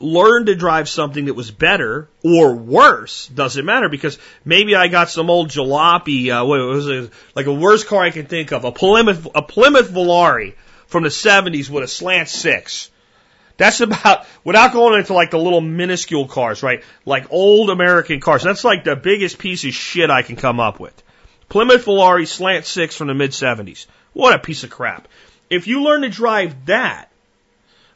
S1: learned to drive something that was better or worse doesn't matter because maybe I got some old jalopy, uh, what was it, like a worst car I can think of, a Plymouth, a Plymouth Volare from the 70s with a slant six. That's about, without going into like the little minuscule cars, right? Like old American cars. That's like the biggest piece of shit I can come up with. Plymouth Volare slant six from the mid 70s. What a piece of crap. If you learn to drive that,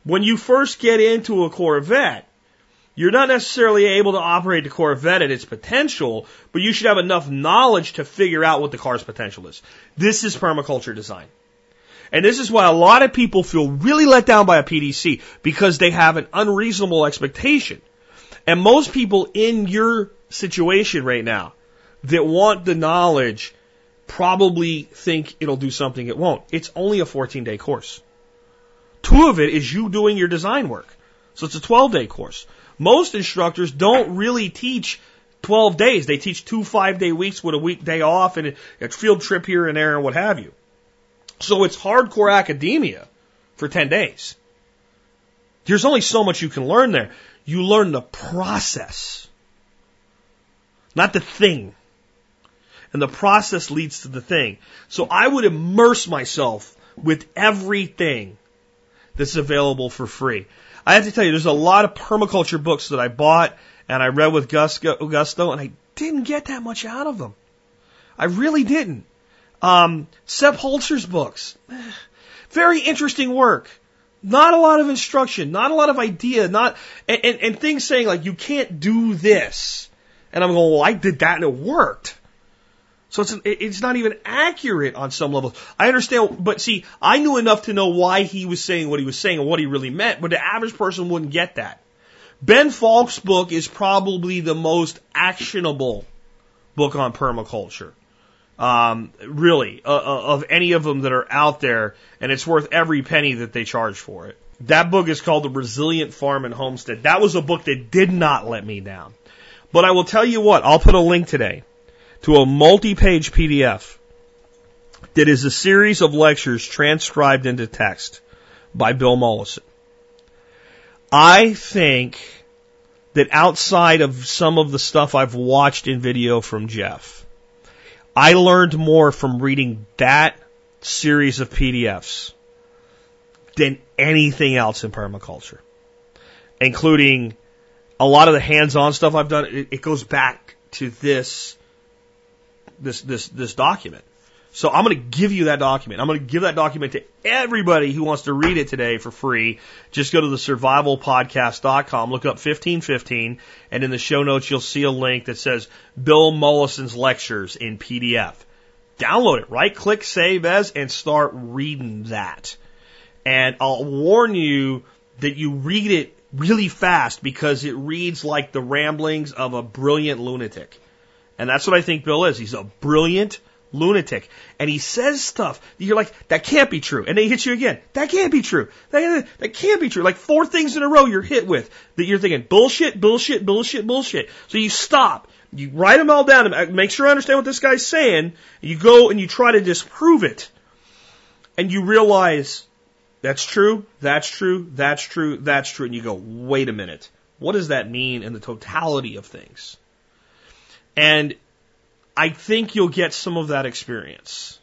S1: when you first get into a Corvette, you're not necessarily able to operate the Corvette at its potential, but you should have enough knowledge to figure out what the car's potential is. This is permaculture design. And this is why a lot of people feel really let down by a PDC because they have an unreasonable expectation. And most people in your situation right now that want the knowledge probably think it'll do something it won't. It's only a 14 day course. Two of it is you doing your design work. So it's a 12 day course. Most instructors don't really teach 12 days. They teach two five day weeks with a week day off and a field trip here and there and what have you. So it's hardcore academia for 10 days. There's only so much you can learn there. You learn the process, not the thing and the process leads to the thing. So I would immerse myself with everything that's available for free. I have to tell you, there's a lot of permaculture books that I bought and I read with gusto, and I didn't get that much out of them. I really didn't. Um, Sepp Holzer's books, very interesting work. Not a lot of instruction, not a lot of idea, not and, and, and things saying like you can't do this. And I'm going, well, I did that and it worked. So it's, it's not even accurate on some level. I understand, but see, I knew enough to know why he was saying what he was saying and what he really meant, but the average person wouldn't get that. Ben Falk's book is probably the most actionable book on permaculture. Um, really, uh, uh, of any of them that are out there, and it's worth every penny that they charge for it. That book is called The Resilient Farm and Homestead. That was a book that did not let me down. But I will tell you what, I'll put a link today to a multi-page PDF that is a series of lectures transcribed into text by Bill Mollison. I think that outside of some of the stuff I've watched in video from Geoff, I learned more from reading that series of PDFs than anything else in permaculture, including a lot of the hands-on stuff I've done. It goes back to this this this this document. So I'm going to give you that document. I'm going to give that document to everybody who wants to read it today for free. Just go to the survivalpodcast.com, look up 1515, and in the show notes you'll see a link that says Bill Mollison's lectures in PDF. Download it, right click save as, and start reading that. And I'll warn you that you read it really fast because it reads like the ramblings of a brilliant lunatic. And that's what I think Bill is. He's a brilliant lunatic. And he says stuff you're like, that can't be true. And then he hits you again. That can't be true. That, that can't be true. Like four things in a row you're hit with that you're thinking, bullshit, bullshit, bullshit, bullshit. So you stop. You write them all down and make sure I understand what this guy's saying. You go and you try to disprove it. And you realize That's true, that's true, that's true, that's true. And you go, wait a minute. What does that mean in the totality of things? And I think you'll get some of that experience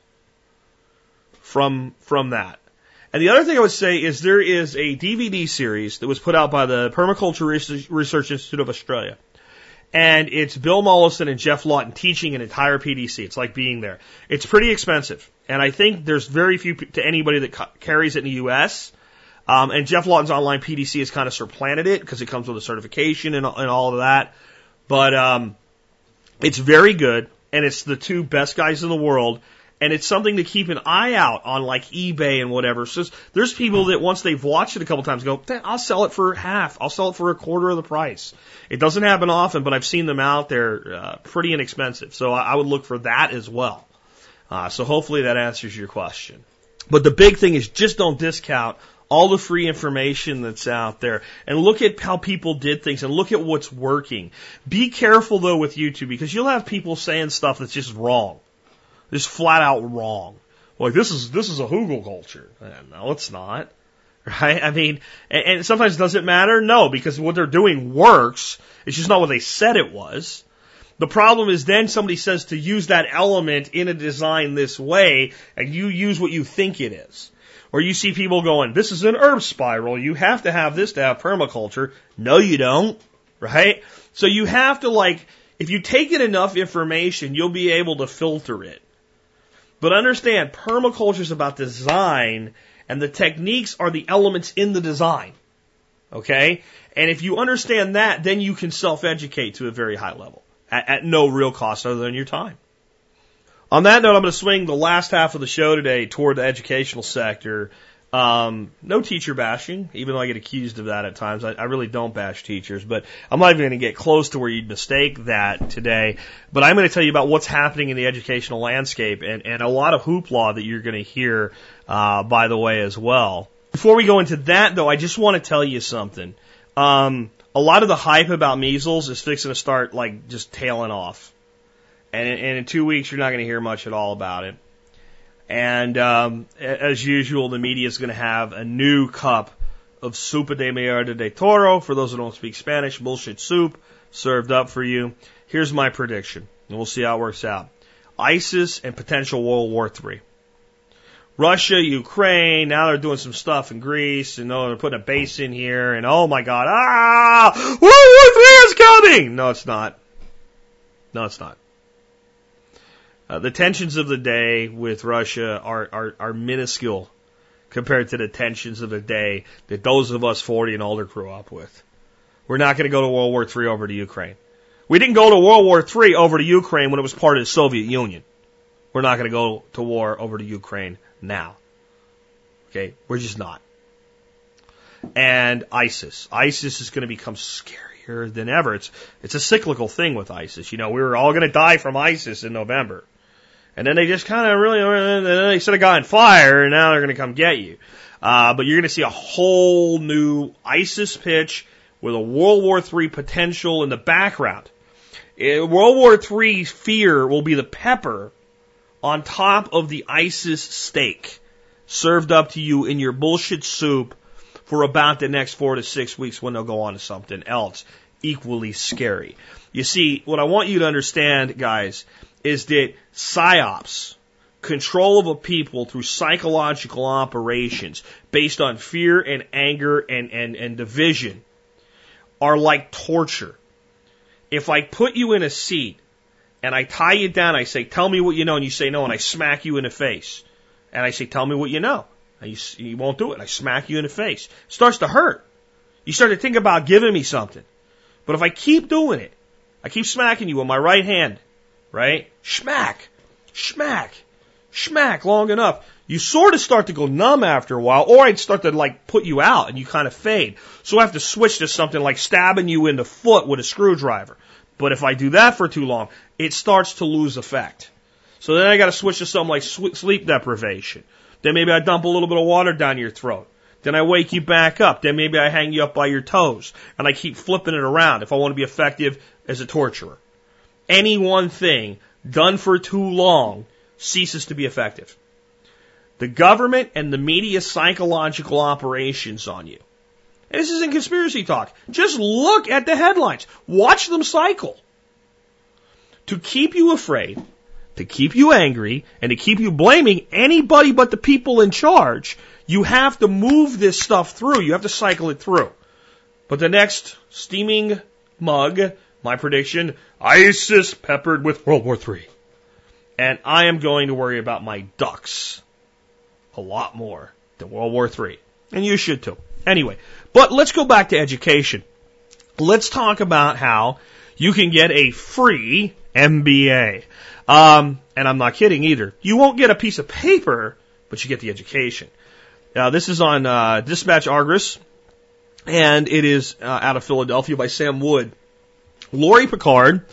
S1: from, from that. And the other thing I would say is there is a DVD series that was put out by the Permaculture Research Institute of Australia. And it's Bill Mollison and Geoff Lawton teaching an entire PDC. It's like being there. It's pretty expensive. And I think there's very few to anybody that carries it in the U.S. Um, and Geoff Lawton's online PDC has kind of supplanted it because it comes with a certification and, and all of that. But um, it's very good, and it's the two best guys in the world and it's something to keep an eye out on like eBay and whatever. So there's people that once they've watched it a couple times go, I'll sell it for half. I'll sell it for a quarter of the price. It doesn't happen often, but I've seen them out there uh, pretty inexpensive. So I, I would look for that as well. Uh, so hopefully that answers your question. But the big thing is just don't discount all the free information that's out there and look at how people did things and look at what's working. Be careful though with YouTube because you'll have people saying stuff that's just wrong. Just flat out wrong. Like this is this is a hugelkultur. Eh, no, it's not. Right? I mean, and, and sometimes does it matter? No, because what they're doing works. It's just not what they said it was. The problem is then somebody says to use that element in a design this way, and you use what you think it is. Or you see people going, this is an herb spiral. You have to have this to have permaculture. No, you don't. Right? So you have to like, if you take in enough information, you'll be able to filter it. But understand, permaculture is about design, and the techniques are the elements in the design. Okay? And if you understand that, then you can self educate to a very high level at, at, no real cost other than your time. On that note, I'm going to swing the last half of the show today toward the educational sector um, no teacher bashing, even though I get accused of that at times. I, I really don't bash teachers, but I'm not even going to get close to where you'd mistake that today. But I'm going to tell you about what's happening in the educational landscape and, and a lot of hoopla that you're going to hear, uh, by the way, as well. Before we go into that, though, I just want to tell you something. Um, a lot of the hype about measles is fixing to start like just tailing off. And, and in two weeks, you're not going to hear much at all about it. And um, as usual, the media is going to have a new cup of Sopa de Mierda de Toro. For those who don't speak Spanish, bullshit soup served up for you. Here's my prediction, and we'll see how it works out. ISIS and potential World War III. Russia, Ukraine, now they're doing some stuff in Greece, and oh, they're putting a base in here, and oh my God, ah, World War III is coming! No, it's not. No, it's not. Uh, the tensions of the day with Russia are, are, are minuscule compared to the tensions of the day that those of us 40 and older grew up with. We're not going to go to World War III over to Ukraine. We didn't go to World War III over to Ukraine when it was part of the Soviet Union. We're not going to go to war over to Ukraine now. Okay? We're just not. And ISIS. ISIS is going to become scarier than ever. It's, it's a cyclical thing with ISIS. You know, we were all going to die from ISIS in November. And then they just kind of really, and then they set a guy on fire, and now they're going to come get you. Uh, but you're going to see a whole new ISIS pitch with a World War III potential in the background. It, uh, World War III fear will be the pepper on top of the ISIS steak served up to you in your bullshit soup for about the next four to six weeks when they'll go on to something else equally scary. You see, what I want you to understand, guys, is that psyops, control of a people through psychological operations based on fear and anger and, and, and division are like torture. If I put you in a seat and I tie you down, I say, tell me what you know, and you say no, and I smack you in the face. And I say, tell me what you know. And you, you won't do it. I smack you in the face. It starts to hurt. You start to think about giving me something. But if I keep doing it, I keep smacking you with my right hand, right? Schmack, schmack, schmack long enough. You sort of start to go numb after a while, or I'd start to like put you out and you kind of fade. So I have to switch to something like stabbing you in the foot with a screwdriver. But if I do that for too long, it starts to lose effect. So then I got to switch to something like sleep deprivation. Then maybe I dump a little bit of water down your throat. Then I wake you back up. Then maybe I hang you up by your toes. And I keep flipping it around if I want to be effective as a torturer any one thing done for too long ceases to be effective. the government and the media's psychological operations on you. And this isn't conspiracy talk. Just look at the headlines. Watch them cycle. To keep you afraid, to keep you angry, and to keep you blaming anybody but the people in charge, you have to move this stuff through. You have to cycle it through. But the next steaming mug, my prediction, ISIS peppered with World War III. And I am going to worry about my ducks a lot more than World War III. And you should too. Anyway, but let's go back to education. Let's talk about how you can get a free MBA. Um, and I'm not kidding either. You won't get a piece of paper, but you get the education. Now, this is on uh, Dispatch Argus, and it is uh, out of Philadelphia by Sam Wood. Laurie Pickard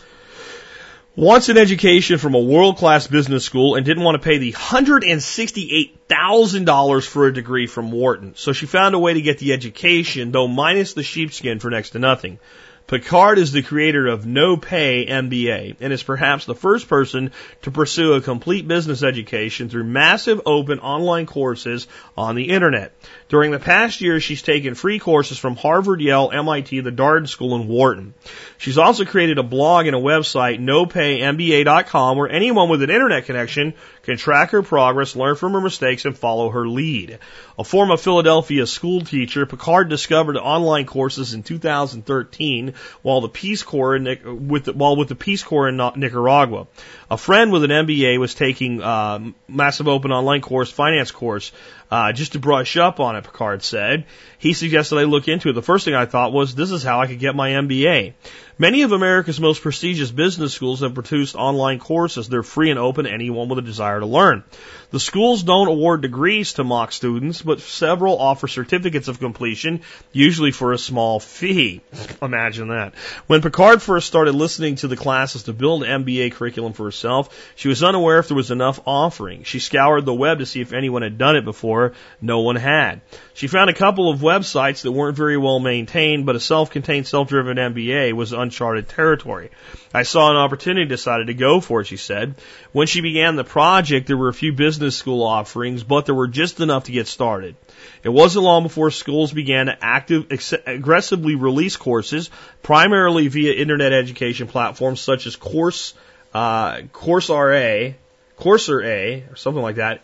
S1: wants an education from a world class business school and didn't want to pay the $168,000 for a degree from Wharton. So she found a way to get the education, though minus the sheepskin for next to nothing. Pickard is the creator of No Pay MBA and is perhaps the first person to pursue a complete business education through massive open online courses on the internet. During the past year, she's taken free courses from Harvard, Yale, MIT, the Darden School, and Wharton. She's also created a blog and a website, nopaymba.com, where anyone with an internet connection can track her progress, learn from her mistakes, and follow her lead. A former Philadelphia school teacher, Pickard discovered online courses in 2013 while the Peace Corps in, with the, while with the Peace Corps in Nicaragua. A friend with an MBA was taking uh, massive open online course, finance course, uh, just to brush up on it. Pickard said he suggested I look into it. The first thing I thought was this is how I could get my MBA. Many of America's most prestigious business schools have produced online courses. They're free and open to anyone with a desire to learn. The schools don't award degrees to MOOC students, but several offer certificates of completion, usually for a small fee. Imagine that. When Pickard first started listening to the classes to build MBA curriculum for herself, she was unaware if there was enough offering. She scoured the web to see if anyone had done it before. No one had. She found a couple of websites that weren't very well maintained, but a self-contained, self-driven MBA was uncharted territory. I saw an opportunity, decided to go for it, she said. When she began the project, there were a few business school offerings, but there were just enough to get started. It wasn't long before schools began to active, aggressively release courses, primarily via internet education platforms such as Course, uh, Coursera, Coursera, or something like that,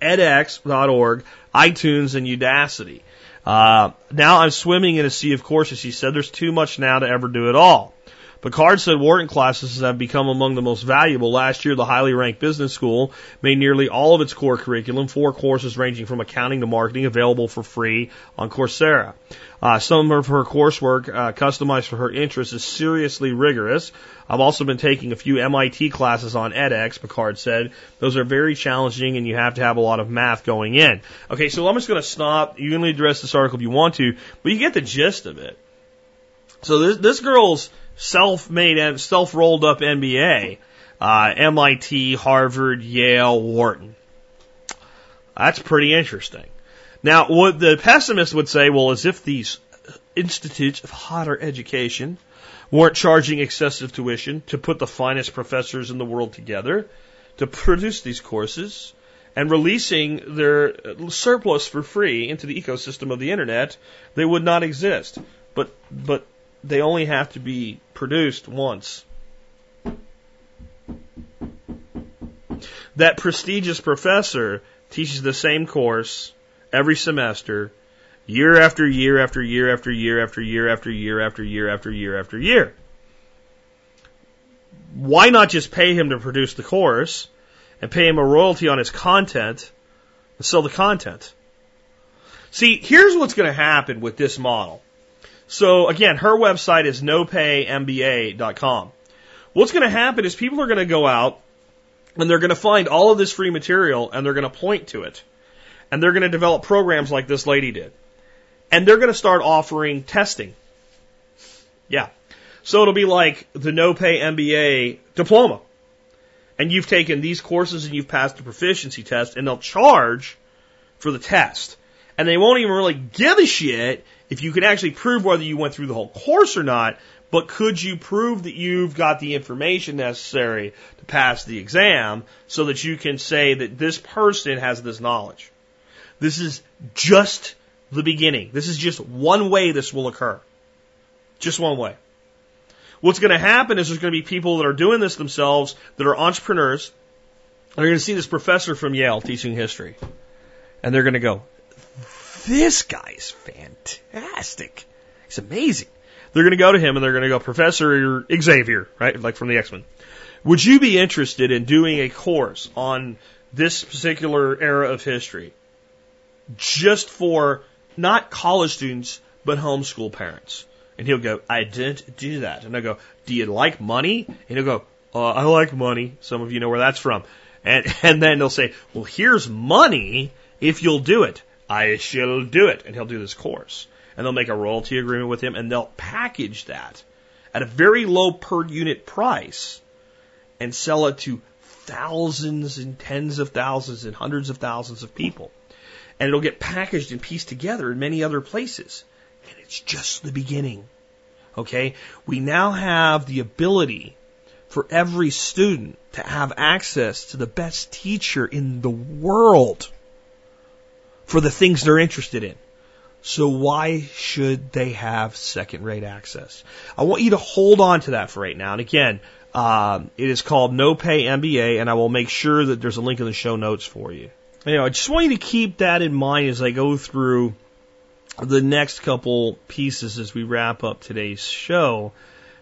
S1: edX.org, iTunes, and Udacity. Uh, now I'm swimming in a sea of courses. He said there's too much now to ever do it all. Pickard said Wharton classes have become among the most valuable. Last year, the highly ranked business school made nearly all of its core curriculum, four courses ranging from accounting to marketing, available for free on Coursera. Uh, some of her coursework, uh, customized for her interests, is seriously rigorous. I've also been taking a few MIT classes on edX, Pickard said. Those are very challenging and you have to have a lot of math going in. Okay, so I'm just going to stop. You can address this article if you want to, but you get the gist of it. So this, this girl's self-made and self-rolled up MBA, uh, MIT, Harvard, Yale, Wharton. That's pretty interesting. Now, what the pessimist would say, well, as if these institutes of higher education weren't charging excessive tuition to put the finest professors in the world together to produce these courses and releasing their surplus for free into the ecosystem of the internet, they would not exist. But, but they only have to be produced once. That prestigious professor teaches the same course every semester, year after year after year after year after year after year after year after year after year. Why not just pay him to produce the course and pay him a royalty on his content and sell the content? See, here's what's going to happen with this model. So again, her website is nopaymba.com. What's going to happen is people are going to go out and they're going to find all of this free material and they're going to point to it. And they're going to develop programs like this lady did. And they're going to start offering testing. Yeah. So it'll be like the no pay MBA diploma. And you've taken these courses and you've passed the proficiency test and they'll charge for the test. And they won't even really give a shit if you can actually prove whether you went through the whole course or not, but could you prove that you've got the information necessary to pass the exam so that you can say that this person has this knowledge? This is just the beginning. This is just one way this will occur. Just one way. What's going to happen is there's going to be people that are doing this themselves that are entrepreneurs. They're going to see this professor from Yale teaching history. And they're going to go, this guy's fantastic. He's amazing. They're going to go to him and they're going to go, Professor Xavier, right? Like from the X Men. Would you be interested in doing a course on this particular era of history just for not college students, but homeschool parents? And he'll go, I didn't do that. And I go, Do you like money? And he'll go, uh, I like money. Some of you know where that's from. And, and then they'll say, Well, here's money if you'll do it. I shall do it. And he'll do this course. And they'll make a royalty agreement with him and they'll package that at a very low per unit price and sell it to thousands and tens of thousands and hundreds of thousands of people. And it'll get packaged and pieced together in many other places. And it's just the beginning. Okay? We now have the ability for every student to have access to the best teacher in the world for the things they're interested in. So why should they have second rate access? I want you to hold on to that for right now. And again, um, it is called No Pay MBA, and I will make sure that there's a link in the show notes for you. Anyway, I just want you to keep that in mind as I go through the next couple pieces as we wrap up today's show,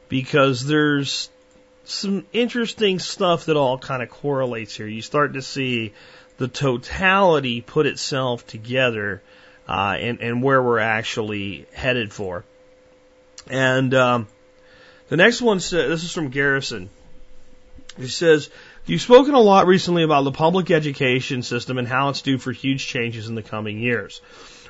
S1: because there's some interesting stuff that all kind of correlates here. You start to see the totality put itself together uh, and, and where we're actually headed for. And um, the next one says, this is from Garrison. He says, You've spoken a lot recently about the public education system and how it's due for huge changes in the coming years.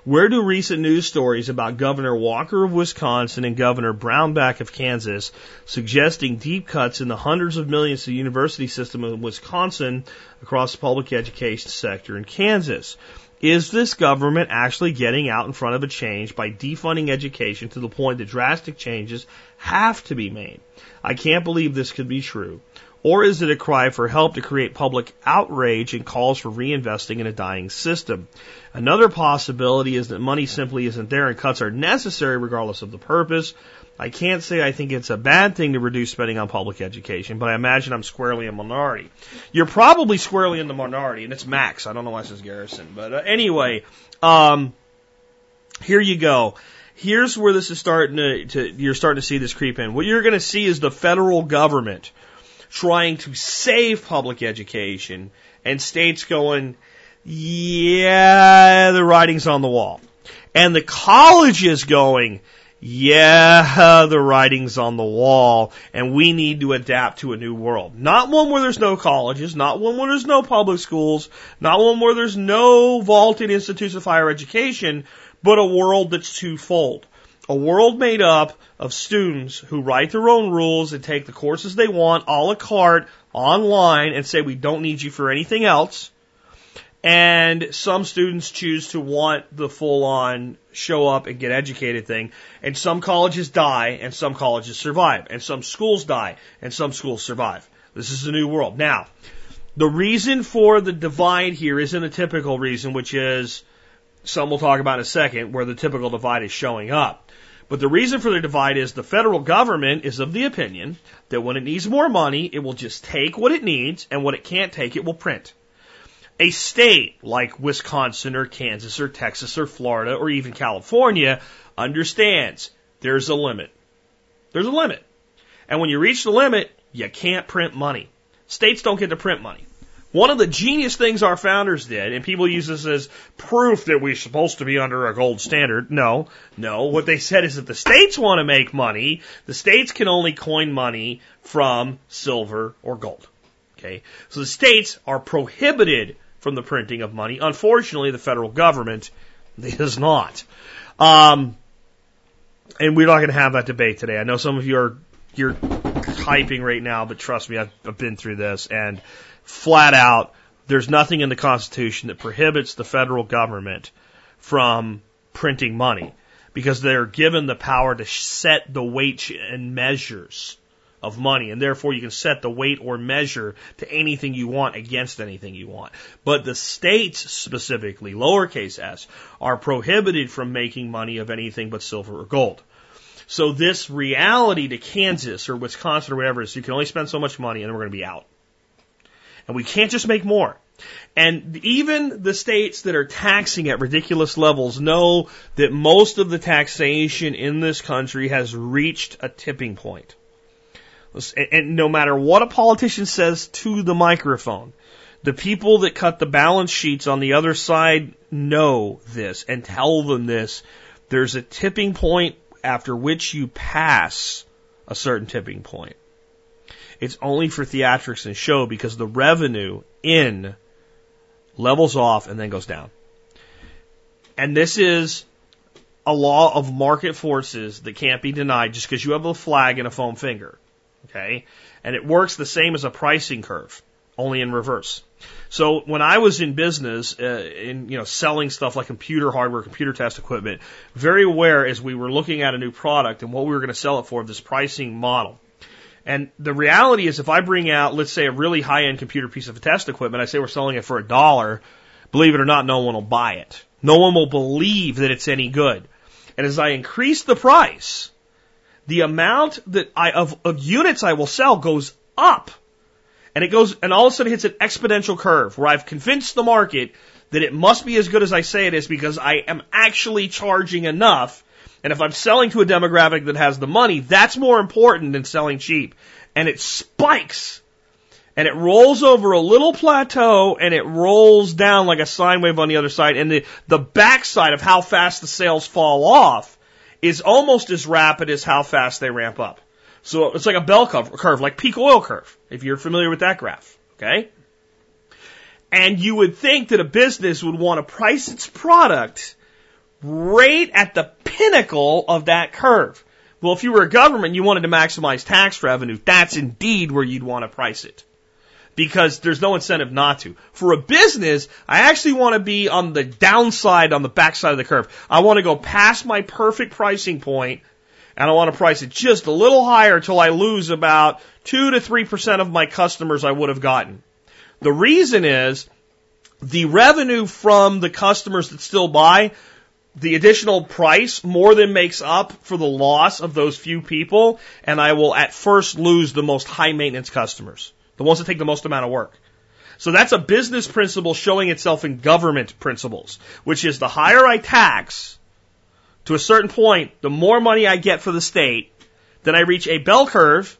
S1: Where do recent news stories about Governor Walker of Wisconsin and Governor Brownback of Kansas suggesting deep cuts in the hundreds of millions to the university system in Wisconsin across the public education sector in Kansas? Is this government actually getting out in front of a change by defunding education to the point that drastic changes have to be made? I can't believe this could be true. Or is it a cry for help to create public outrage and calls for reinvesting in a dying system? Another possibility is that money simply isn't there and cuts are necessary regardless of the purpose. I can't say I think it's a bad thing to reduce spending on public education, but I imagine I'm squarely a minority. You're probably squarely in the minority, and it's Max. I don't know why it says Garrison, but uh, anyway, um, here you go. Here's where this is starting to, to you're starting to see this creep in. What you're going to see is the federal government trying to save public education and states going, yeah, the writing's on the wall. And the colleges going, yeah, the writing's on the wall and we need to adapt to a new world. Not one where there's no colleges, not one where there's no public schools, not one where there's no vaulted institutes of higher education, but a world that's twofold. A world made up of students who write their own rules and take the courses they want a la carte online and say we don't need you for anything else. And some students choose to want the full on show up and get educated thing. And some colleges die and some colleges survive. And some schools die and some schools survive. This is a new world. Now, the reason for the divide here isn't a typical reason, which is some we'll talk about in a second, where the typical divide is showing up. But the reason for the divide is the federal government is of the opinion that when it needs more money, it will just take what it needs, and what it can't take, it will print. A state like Wisconsin or Kansas or Texas or Florida or even California understands there's a limit. There's a limit. And when you reach the limit, you can't print money. States don't get to print money. One of the genius things our founders did, and people use this as proof that we're supposed to be under a gold standard. No, no. What they said is that the states want to make money. The states can only coin money from silver or gold. Okay. So the states are prohibited from the printing of money. Unfortunately, the federal government is not. Um, and we're not going to have that debate today. I know some of you are, you're typing right now, but trust me, I've, I've been through this and flat out, there's nothing in the Constitution that prohibits the federal government from printing money. because they're given the power to set the weight and measures of money, and therefore you can set the weight or measure to anything you want against anything you want. But the states specifically, lowercase s, are prohibited from making money of anything but silver or gold. So this reality to Kansas or Wisconsin or whatever is you can only spend so much money and then we're going to be out. And we can't just make more. And even the states that are taxing at ridiculous levels know that most of the taxation in this country has reached a tipping point. And no matter what a politician says to the microphone, the people that cut the balance sheets on the other side know this and tell them this. There's a tipping point after which you pass a certain tipping point. It's only for theatrics and show because the revenue in levels off and then goes down. And this is a law of market forces that can't be denied just because you have a flag and a foam finger. Okay? And it works the same as a pricing curve, only in reverse. So when I was in business, uh, in you know selling stuff like computer hardware, computer test equipment, very aware as we were looking at a new product and what we were going to sell it for, this pricing model. And the reality is, if I bring out, let's say, a really high-end computer piece of test equipment, I say we're selling it for a dollar. Believe it or not, no one will buy it. No one will believe that it's any good. And as I increase the price, the amount that I of, of units I will sell goes up. And it goes and all of a sudden hits an exponential curve where I've convinced the market that it must be as good as I say it is because I am actually charging enough. And if I'm selling to a demographic that has the money, that's more important than selling cheap. And it spikes. And it rolls over a little plateau and it rolls down like a sine wave on the other side. And the, the backside of how fast the sales fall off is almost as rapid as how fast they ramp up. So it's like a bell curve, like peak oil curve, if you're familiar with that graph. Okay? And you would think that a business would want to price its product right at the pinnacle of that curve. Well, if you were a government, you wanted to maximize tax revenue, that's indeed where you'd want to price it because there's no incentive not to. For a business, I actually want to be on the downside, on the backside of the curve. I want to go past my perfect pricing point and I want to price it just a little higher until I lose about two to three percent of my customers I would have gotten. The reason is the revenue from the customers that still buy, the additional price more than makes up for the loss of those few people, and I will at first lose the most high maintenance customers the ones that take the most amount of work. So that's a business principle showing itself in government principles, which is the higher I tax to a certain point, the more money I get for the state, then I reach a bell curve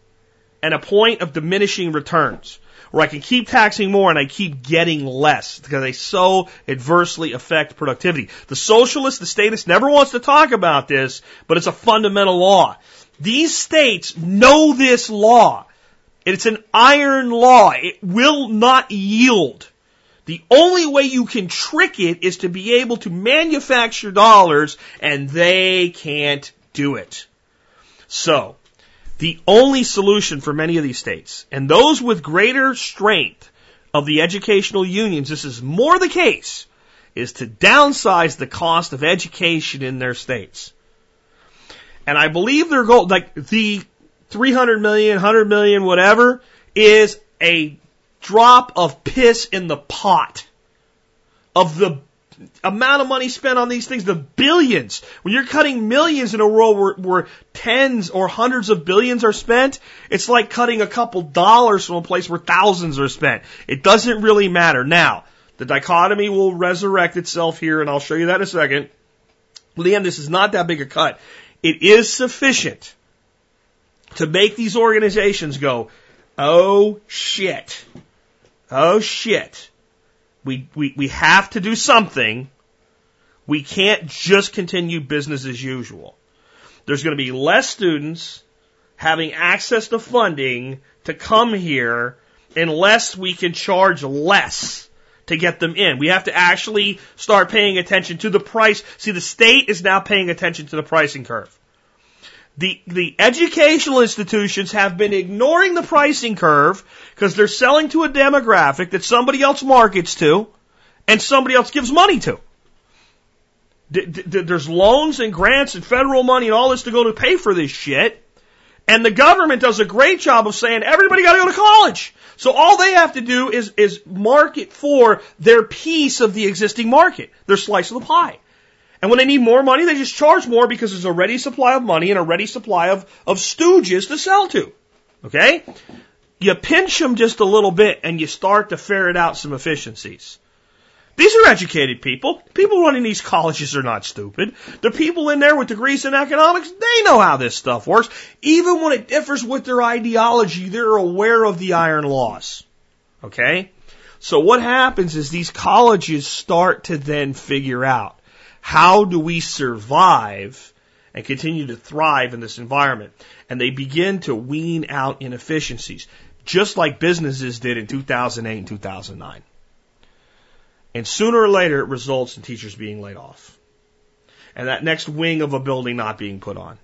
S1: and a point of diminishing returns where I can keep taxing more and I keep getting less because they so adversely affect productivity. The socialist, the statist never wants to talk about this, but it's a fundamental law. These states know this law. It's an iron law. It will not yield. The only way you can trick it is to be able to manufacture dollars, and they can't do it. So, the only solution for many of these states, and those with greater strength of the educational unions, this is more the case, is to downsize the cost of education in their states. And I believe their goal, like the 300 million, 100 million, whatever, is a drop of piss in the pot of the amount of money spent on these things, the billions. When you're cutting millions in a world where, where tens or hundreds of billions are spent, it's like cutting a couple dollars from a place where thousands are spent. It doesn't really matter. Now, the dichotomy will resurrect itself here, and I'll show you that in a second. Liam, this is not that big a cut. It is sufficient to make these organizations go, oh shit, oh shit, we, we, we have to do something. We can't just continue business as usual. There's going to be less students having access to funding to come here unless we can charge less to get them in. We have to actually start paying attention to the price. See, the state is now paying attention to the pricing curve. The, the educational institutions have been ignoring the pricing curve because they're selling to a demographic that somebody else markets to and somebody else gives money to. There's loans and grants and federal money and all this to go to pay for this shit. And the government does a great job of saying everybody got to go to college. So all they have to do is, is market for their piece of the existing market, their slice of the pie. And when they need more money, they just charge more because there's a ready supply of money and a ready supply of, of stooges to sell to. Okay? You pinch them just a little bit and you start to ferret out some efficiencies. These are educated people. People running these colleges are not stupid. The people in there with degrees in economics, they know how this stuff works. Even when it differs with their ideology, they're aware of the iron laws. Okay? So what happens is these colleges start to then figure out how do we survive and continue to thrive in this environment? And they begin to wean out inefficiencies, just like businesses did in 2008 and 2009. And sooner or later, it results in teachers being laid off. And that next wing of a building not being put on.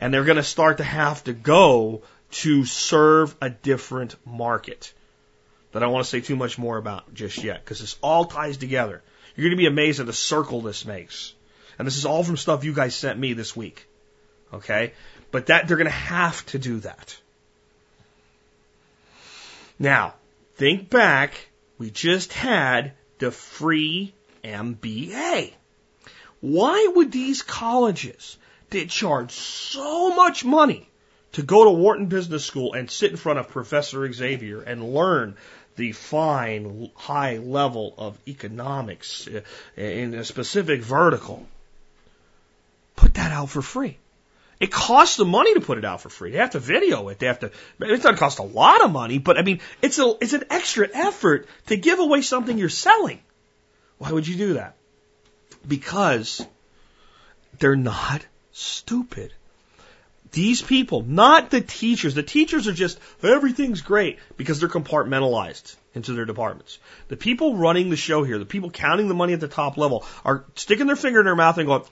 S1: And they're going to start to have to go to serve a different market that I don't want to say too much more about just yet because this all ties together. You're going to be amazed at the circle this makes. And this is all from stuff you guys sent me this week. Okay? But that they're going to have to do that. Now, think back. We just had the free MBA. Why would these colleges that charge so much money to go to Wharton Business School and sit in front of Professor Xavier and learn the fine, high level of economics uh, in a specific vertical, put that out for free? It costs the money to put it out for free. They have to video it. They have to. It's doesn't cost a lot of money, but I mean, it's a it's an extra effort to give away something you're selling. Why would you do that? Because they're not stupid. These people, not the teachers. The teachers are just everything's great because they're compartmentalized into their departments. The people running the show here, the people counting the money at the top level, are sticking their finger in their mouth and going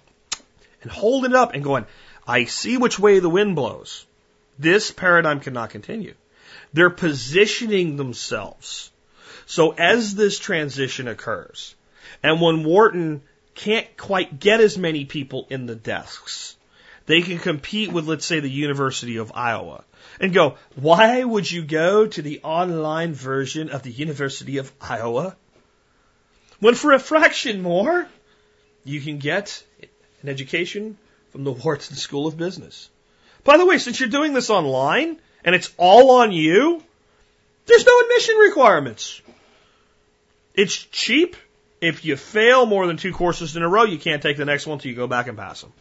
S1: and holding it up and going, I see which way the wind blows. This paradigm cannot continue. They're positioning themselves. So as this transition occurs, and when Wharton can't quite get as many people in the desks, they can compete with, let's say, the University of Iowa and go, why would you go to the online version of the University of Iowa? When for a fraction more, you can get an education from the Wharton School of Business. By the way, since you're doing this online and it's all on you, there's no admission requirements. It's cheap. If you fail more than two courses in a row, you can't take the next one until you go back and pass them.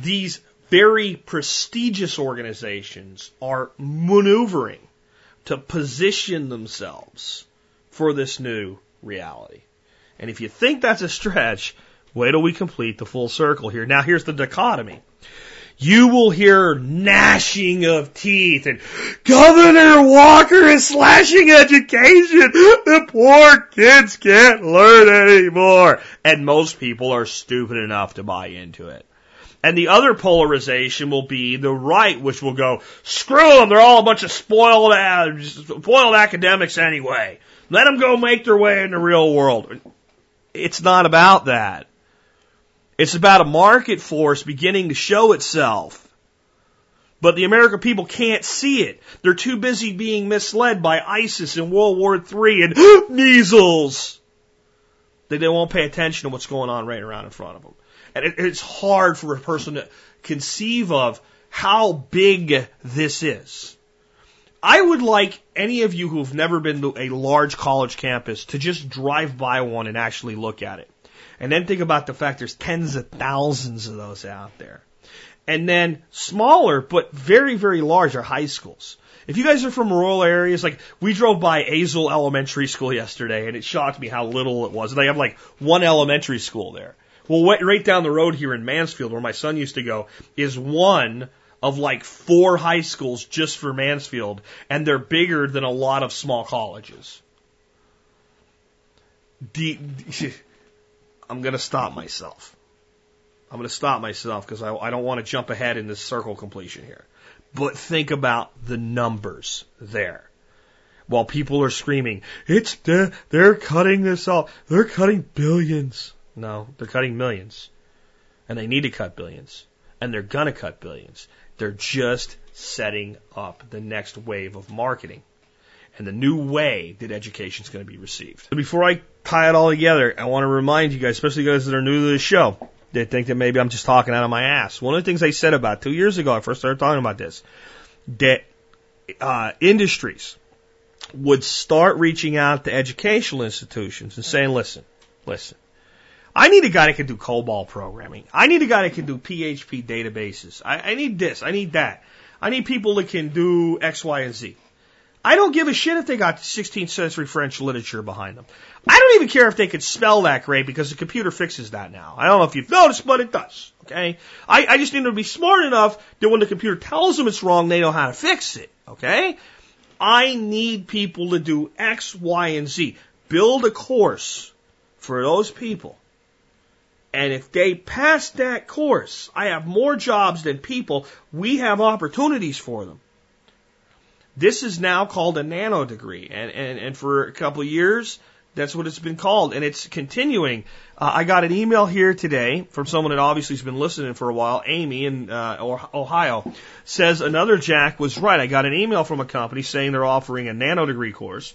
S1: These very prestigious organizations are maneuvering to position themselves for this new reality. And if you think that's a stretch, wait till we complete the full circle here. Now here's the dichotomy. You will hear gnashing of teeth and Governor Walker is slashing education. The poor kids can't learn anymore. And most people are stupid enough to buy into it. And the other polarization will be the right, which will go, screw them, they're all a bunch of spoiled, uh, spoiled academics anyway. Let them go make their way in the real world. It's not about that. It's about a market force beginning to show itself. But the American people can't see it. They're too busy being misled by ISIS and World War III and measles that they won't pay attention to what's going on right around in front of them. And it, it's hard for a person to conceive of how big this is. I would like any of you who've never been to a large college campus to just drive by one and actually look at it. And then think about the fact there's tens of thousands of those out there. And then smaller, but very, very large are high schools. If you guys are from rural areas, like we drove by Azle Elementary School yesterday and it shocked me how little it was. They have like one elementary school there. Well, right down the road here in Mansfield, where my son used to go, is one of like four high schools just for Mansfield, and they're bigger than a lot of small colleges. I'm going to stop myself. I'm going to stop myself because I, I don't want to jump ahead in this circle completion here. But think about the numbers there. while people are screaming, it's, they're cutting this off. They're cutting billions. No, they're cutting millions. And they need to cut billions. And they're gonna cut billions. They're just setting up the next wave of marketing and the new way that education is going to be received. Before I tie it all together, I want to remind you guys, especially guys that are new to the show, that think that maybe I'm just talking out of my ass. One of the things I said about two years ago, I first started talking about this, that uh, industries would start reaching out to educational institutions and saying, listen, listen, I need a guy that can do COBOL programming. I need a guy that can do PHP databases. I, I need this. I need that. I need people that can do X, Y, and Z. I don't give a shit if they got 16th century French literature behind them. I don't even care if they could spell that great because the computer fixes that now. I don't know if you've noticed, but it does. Okay? I, I just need them to be smart enough that when the computer tells them it's wrong, they know how to fix it. Okay? I need people to do X, Y, and Z. Build a course for those people. And if they pass that course, I have more jobs than people. We have opportunities for them. This is now called a nano degree. And, and, and for a couple of years, that's what it's been called. And it's continuing. Uh, I got an email here today from someone that obviously has been listening for a while, Amy in uh, Ohio, says another Jack was right. I got an email from a company saying they're offering a nano degree course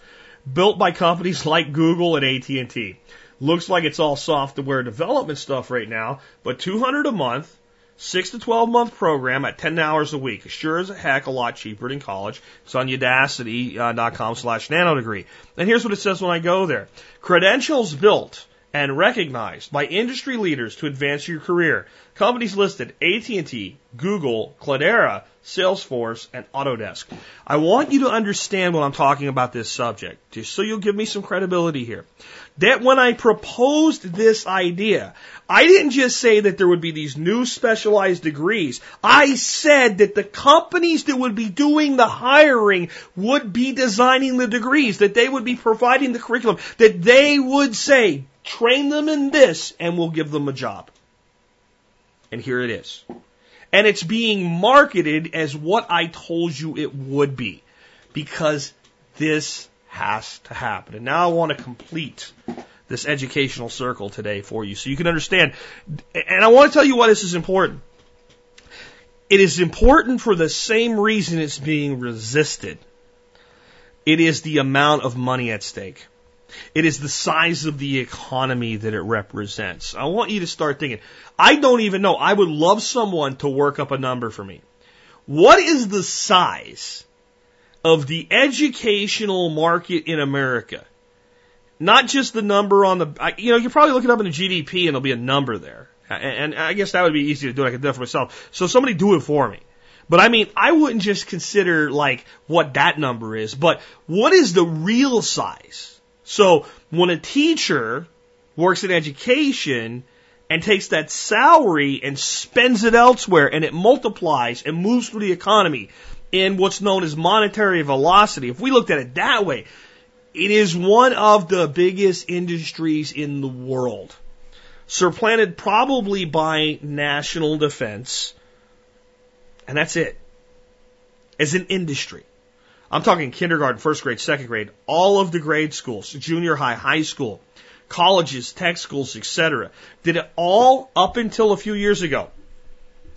S1: built by companies like Google and AT&T. Looks like it's all software development stuff right now, but 200 a month, six to 12 month program at 10 hours a week. Sure as a heck, a lot cheaper than college. It's on udacity.com uh, slash nanodegree. And here's what it says when I go there. Credentials built and recognized by industry leaders to advance your career. Companies listed AT&T, Google, Cloudera, Salesforce, and Autodesk. I want you to understand when I'm talking about this subject, just so you'll give me some credibility here. That when I proposed this idea, I didn't just say that there would be these new specialized degrees. I said that the companies that would be doing the hiring would be designing the degrees, that they would be providing the curriculum, that they would say, train them in this and we'll give them a job. And here it is. And it's being marketed as what I told you it would be. Because this has to happen. And now I want to complete this educational circle today for you so you can understand. And I want to tell you why this is important. It is important for the same reason it's being resisted. It is the amount of money at stake. It is the size of the economy that it represents. I want you to start thinking. I don't even know. I would love someone to work up a number for me. What is the size of the educational market in America? Not just the number on the, you know, you probably look it up in the GDP and there'll be a number there. And I guess that would be easy to do. I could do it for myself. So somebody do it for me. But I mean, I wouldn't just consider like what that number is, but what is the real size? So when a teacher works in education and takes that salary and spends it elsewhere and it multiplies and moves through the economy in what's known as monetary velocity, if we looked at it that way, it is one of the biggest industries in the world. Supplanted probably by national defense. And that's it. As an industry. I'm talking kindergarten, first grade, second grade, all of the grade schools, junior high, high school, colleges, tech schools, etc. Did it all up until a few years ago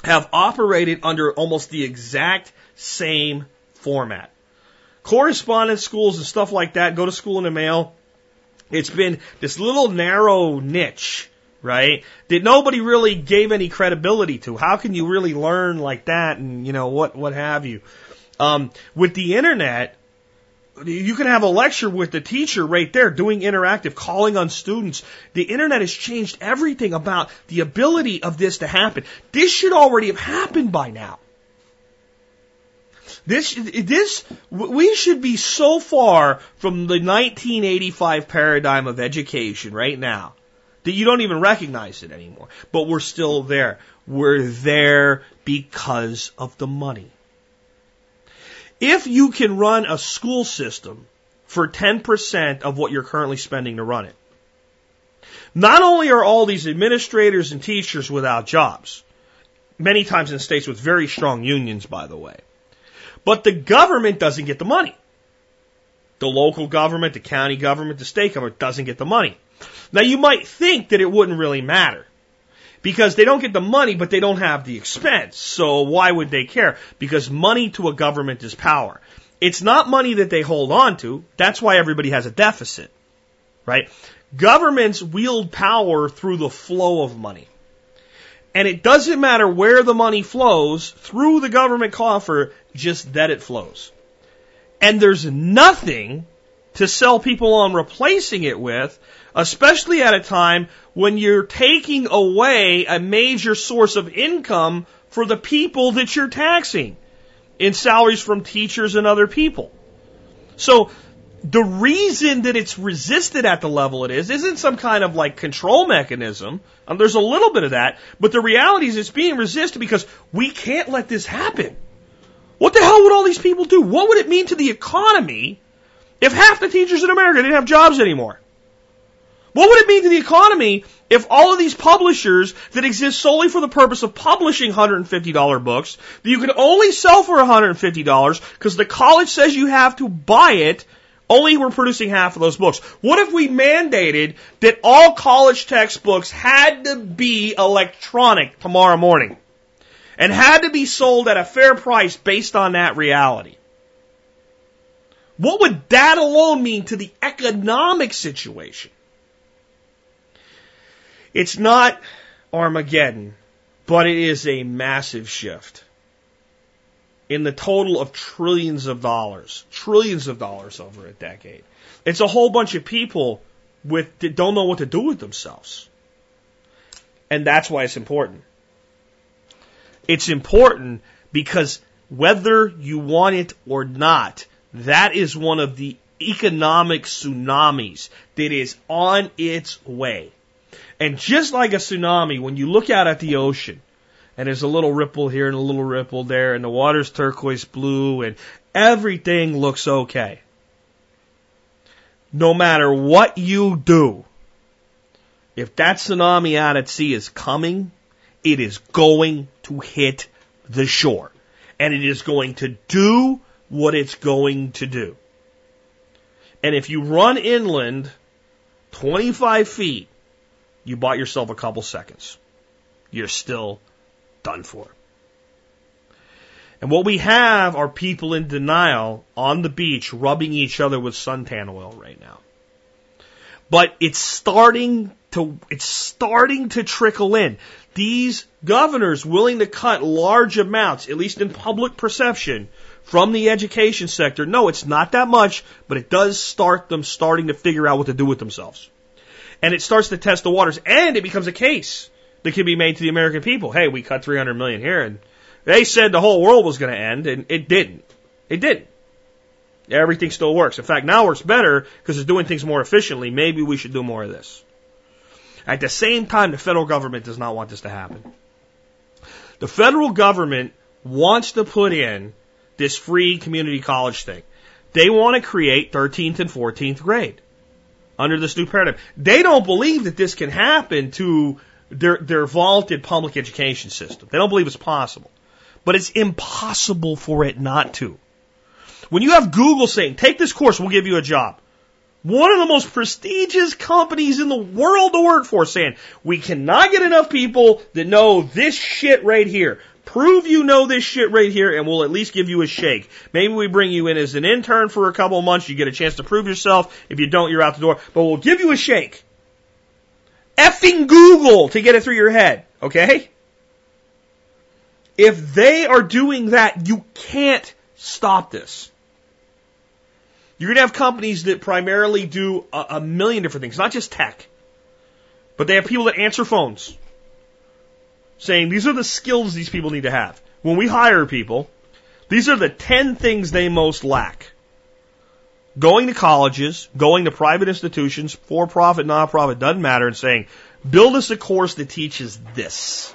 S1: have operated under almost the exact same format. Correspondence schools and stuff like that, go to school in the mail. It's been this little narrow niche, right? That nobody really gave any credibility to. How can you really learn like that and, you know, what, what have you? Um, with the internet, you can have a lecture with the teacher right there doing interactive, calling on students. The internet has changed everything about the ability of this to happen. This should already have happened by now. This, this, we should be so far from the 1985 paradigm of education right now that you don't even recognize it anymore. But we're still there. We're there because of the money. If you can run a school system for 10% of what you're currently spending to run it, not only are all these administrators and teachers without jobs, many times in states with very strong unions, by the way, but the government doesn't get the money. The local government, the county government, the state government doesn't get the money. Now you might think that it wouldn't really matter because they don't get the money, but they don't have the expense. So why would they care? Because money to a government is power. It's not money that they hold on to. That's why everybody has a deficit, right? Governments wield power through the flow of money. And it doesn't matter where the money flows through the government coffer, just that it flows. And there's nothing to sell people on replacing it with, especially at a time when you're taking away a major source of income for the people that you're taxing in salaries from teachers and other people. So the reason that it's resisted at the level it is isn't some kind of like control mechanism. Um, there's a little bit of that, but the reality is it's being resisted because we can't let this happen. What the hell would all these people do? What would it mean to the economy if half the teachers in America didn't have jobs anymore? What would it mean to the economy if all of these publishers that exist solely for the purpose of publishing $150 books that you can only sell for $150 because the college says you have to buy it, only were producing half of those books? What if we mandated that all college textbooks had to be electronic tomorrow morning and had to be sold at a fair price based on that reality? What would that alone mean to the economic situation? It's not Armageddon, but it is a massive shift in the total of trillions of dollars, trillions of dollars over a decade. It's a whole bunch of people with that don't know what to do with themselves. And that's why it's important. It's important because whether you want it or not, that is one of the economic tsunamis that is on its way. And just like a tsunami, when you look out at the ocean, and there's a little ripple here and a little ripple there, and the water's turquoise blue, and everything looks okay. No matter what you do, if that tsunami out at sea is coming, it is going to hit the shore. And it is going to do what it's going to do. And if you run inland 25 feet, you bought yourself a couple seconds. You're still done for. And what we have are people in denial on the beach rubbing each other with suntan oil right now. But it's starting to, it's starting to trickle in. These governors willing to cut large amounts, at least in public perception, from the education sector. No, it's not that much, but it does start them starting to figure out what to do with themselves. And it starts to test the waters and it becomes a case that can be made to the American people. Hey, we cut 300 million here and they said the whole world was going to end and it didn't. It didn't. Everything still works. In fact, now works better because it's doing things more efficiently. Maybe we should do more of this. At the same time, the federal government does not want this to happen. The federal government wants to put in this free community college thing. They want to create 13th and 14th grade under this new paradigm. They don't believe that this can happen to their, their vaulted public education system. They don't believe it's possible. But it's impossible for it not to. When you have Google saying, take this course, we'll give you a job. One of the most prestigious companies in the world to work for saying, we cannot get enough people that know this shit right here. Prove you know this shit right here and we'll at least give you a shake. Maybe we bring you in as an intern for a couple months. You get a chance to prove yourself. If you don't, you're out the door. But we'll give you a shake. Effing Google to get it through your head. Okay? If they are doing that, you can't stop this. You're going to have companies that primarily do a, a million different things, not just tech, but they have people that answer phones saying these are the skills these people need to have. When we hire people, these are the 10 things they most lack. Going to colleges, going to private institutions, for profit, non profit, doesn't matter, and saying, build us a course that teaches this.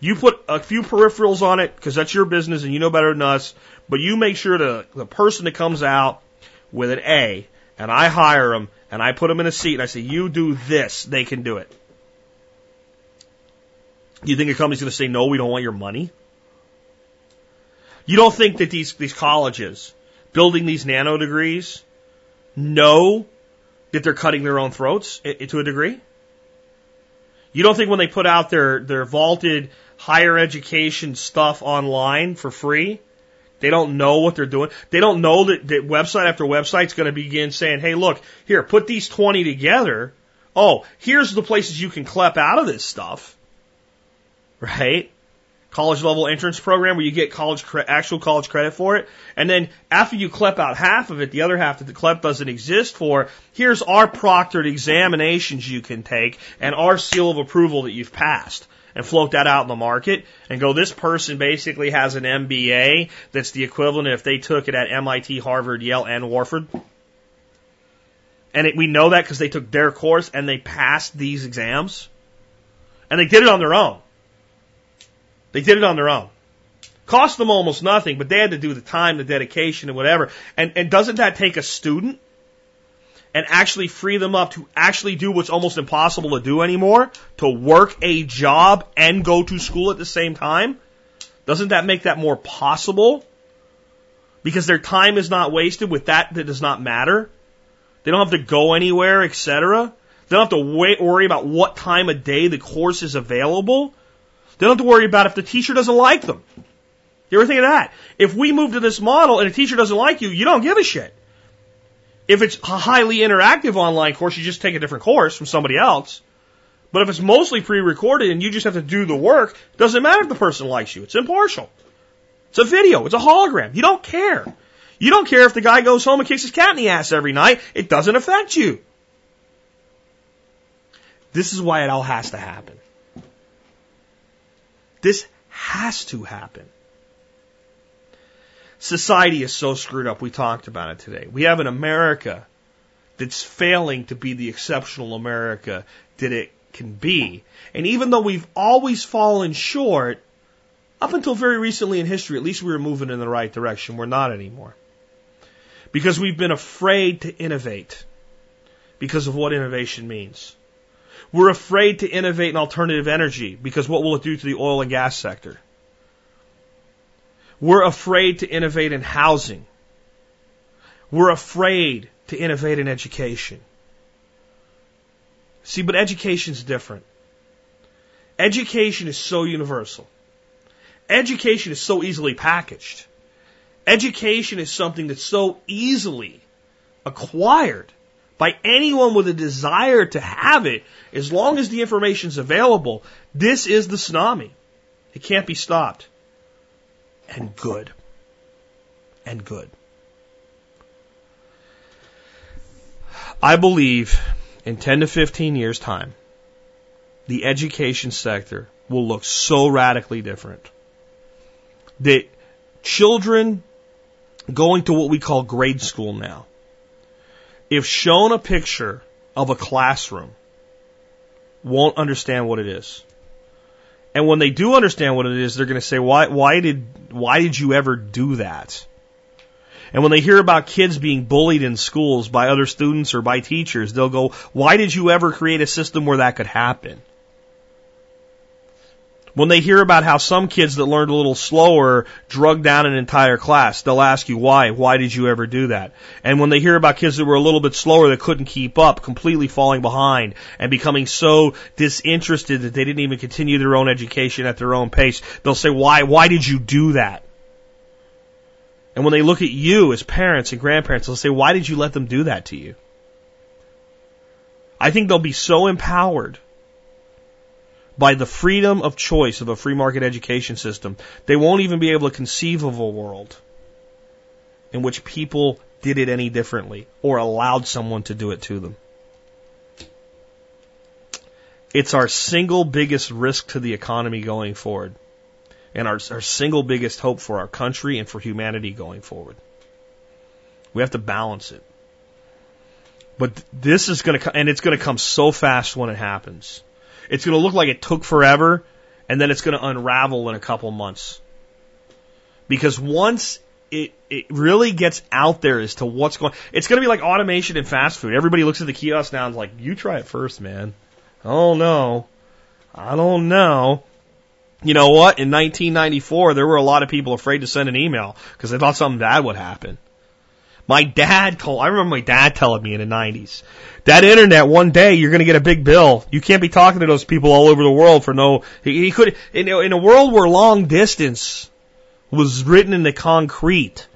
S1: You put a few peripherals on it because that's your business and you know better than us. But you make sure the the person that comes out with an A and I hire them and I put them in a seat and I say, you do this, they can do it. You think a company's going to say, no, we don't want your money? You don't think that these, these colleges, building these nano degrees know that they're cutting their own throats eh, eh, to a degree? You don't think when they put out their, their vaulted higher education stuff online for free, they don't know what they're doing. They don't know that, that website after website's going to begin saying, hey, look, here, put these 20 together. Oh, here's the places you can CLEP out of this stuff. Right? college level entrance program where you get college actual college credit for it. And then after you CLEP out half of it, the other half that the CLEP doesn't exist for, here's our proctored examinations you can take and our seal of approval that you've passed. And float that out in the market and go, this person basically has an MBA that's the equivalent if they took it at MIT, Harvard, Yale, and Wharton. And it, we know that because they took their course and they passed these exams. And they did it on their own. They did it on their own. Cost them almost nothing, but they had to do the time, the dedication, and whatever. And, and doesn't that take a student and actually free them up to actually do what's almost impossible to do anymore? To work a job and go to school at the same time? Doesn't that make that more possible? Because their time is not wasted with that that does not matter. They don't have to go anywhere, etc. They don't have to wait, worry about what time of day the course is available. They don't have to worry about if the teacher doesn't like them. You ever think of that? If we move to this model and a teacher doesn't like you, you don't give a shit. If it's a highly interactive online course, you just take a different course from somebody else. But if it's mostly pre-recorded and you just have to do the work, it doesn't matter if the person likes you. It's impartial. It's a video. It's a hologram. You don't care. You don't care if the guy goes home and kicks his cat in the ass every night. It doesn't affect you. This is why it all has to happen. This has to happen. Society is so screwed up. We talked about it today. We have an America that's failing to be the exceptional America that it can be. And even though we've always fallen short, up until very recently in history, at least we were moving in the right direction. We're not anymore. Because we've been afraid to innovate because of what innovation means. We're afraid to innovate in alternative energy because what will it do to the oil and gas sector? We're afraid to innovate in housing. We're afraid to innovate in education. See, but education's different. Education is so universal. Education is so easily packaged. Education is something that's so easily acquired by anyone with a desire to have it, as long as the information is available, this is the tsunami. It can't be stopped. And good. And good. I believe in 10 to 15 years' time, the education sector will look so radically different that children going to what we call grade school now if shown a picture of a classroom, won't understand what it is. And when they do understand what it is, they're going to say, why, why did, why did you ever do that? And when they hear about kids being bullied in schools by other students or by teachers, they'll go, why did you ever create a system where that could happen? When they hear about how some kids that learned a little slower drug down an entire class, they'll ask you why. Why did you ever do that? And when they hear about kids that were a little bit slower that couldn't keep up, completely falling behind and becoming so disinterested that they didn't even continue their own education at their own pace, they'll say, why, why did you do that? And when they look at you as parents and grandparents, they'll say, why did you let them do that to you? I think they'll be so empowered by the freedom of choice of a free market education system, they won't even be able to conceive of a world in which people did it any differently or allowed someone to do it to them. It's our single biggest risk to the economy going forward and our, our single biggest hope for our country and for humanity going forward. We have to balance it. But this is going to, come, and it's going to come so fast when it happens. It's going to look like it took forever, and then it's going to unravel in a couple months. Because once it, it really gets out there as to what's going it's going to be like automation in fast food. Everybody looks at the kiosk now and is like, you try it first, man. Oh no. I don't know. You know what? In 1994, there were a lot of people afraid to send an email because they thought something bad would happen. My dad told, I remember my dad telling me in the 90s, that internet one day you're going to get a big bill. You can't be talking to those people all over the world for no, he, could, in, in a world where long distance was written in the concrete,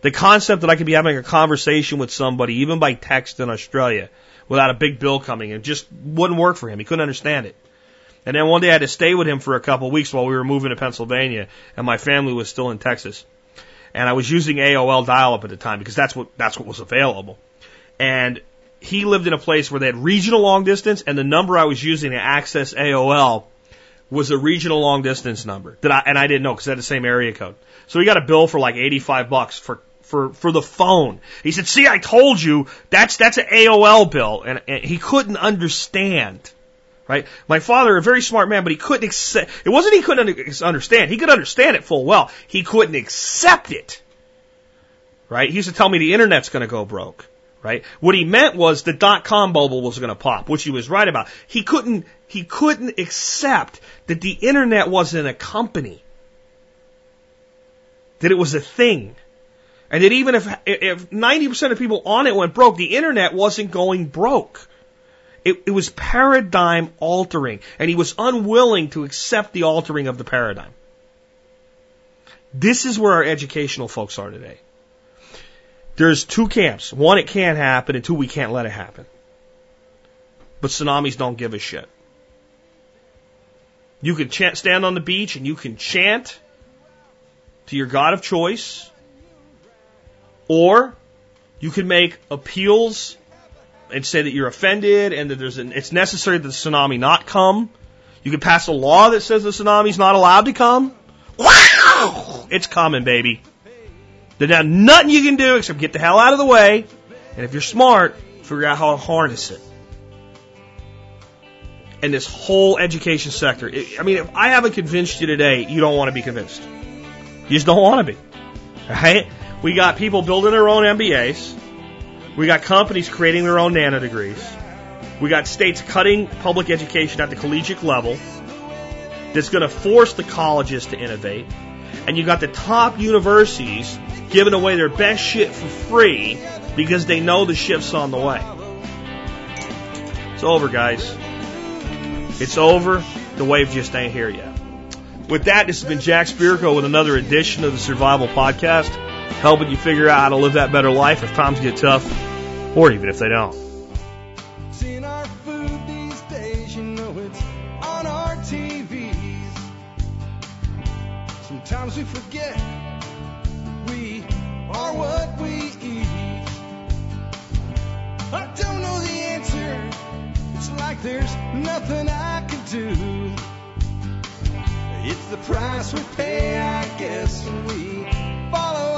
S1: the concept that I could be having a conversation with somebody, even by text in Australia, without a big bill coming in, just wouldn't work for him. He couldn't understand it. And then one day I had to stay with him for a couple of weeks while we were moving to Pennsylvania, and my family was still in Texas. And I was using AOL dial-up at the time because that's what that's what was available. And he lived in a place where they had regional long distance, and the number I was using to access AOL was a regional long distance number that I and I didn't know because it had the same area code. So he got a bill for like 85 bucks for for for the phone. He said, "See, I told you that's that's an AOL bill," and, and he couldn't understand. Right? My father, a very smart man, but he couldn't accept. It wasn't he couldn't understand. He could understand it full well. He couldn't accept it. Right? He used to tell me the internet's going to go broke. Right? What he meant was the dot com bubble was going to pop, which he was right about. He couldn't he couldn't accept that the internet wasn't a company. That it was a thing. And that even if, if 90% of people on it went broke, the internet wasn't going broke. It, it was paradigm altering, and he was unwilling to accept the altering of the paradigm. This is where our educational folks are today. There's two camps. One, it can't happen, and two, we can't let it happen. But tsunamis don't give a shit. You can chant, stand on the beach and you can chant to your God of choice or you can make appeals and say that you're offended and that there's an, it's necessary that the tsunami not come. You can pass a law that says the tsunami's not allowed to come. Wow! It's coming, baby. There's now nothing you can do except get the hell out of the way. And if you're smart, figure out how to harness it. And this whole education sector. I mean, if I haven't convinced you today, you don't want to be convinced. You just don't want to be. Right? We got people building their own MBAs. We got companies creating their own nano degrees. We got states cutting public education at the collegiate level that's going to force the colleges to innovate. And you got the top universities giving away their best shit for free because they know the shift's on the way. It's over, guys. It's over. The wave just ain't here yet. With that, this has been Jack Spirko with another edition of the Survival Podcast helping you figure out how to live that better life if times get tough, or even if they don't. Sometimes we forget we are what we eat. I don't know the answer. It's like there's nothing I can do. It's the price we pay, I guess, we follow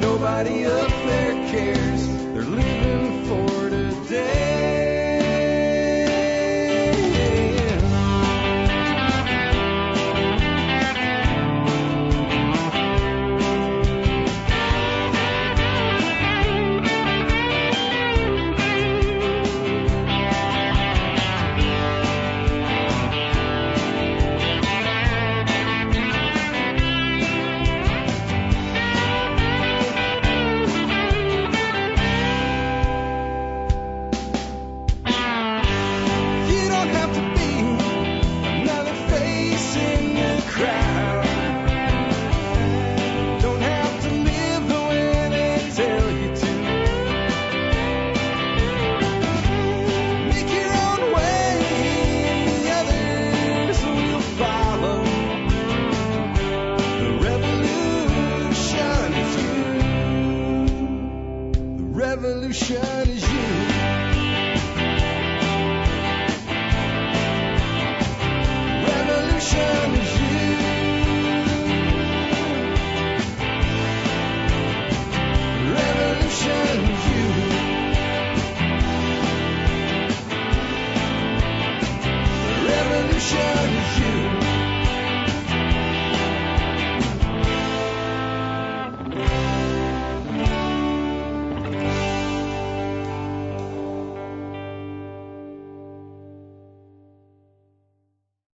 S1: Nobody up there cares.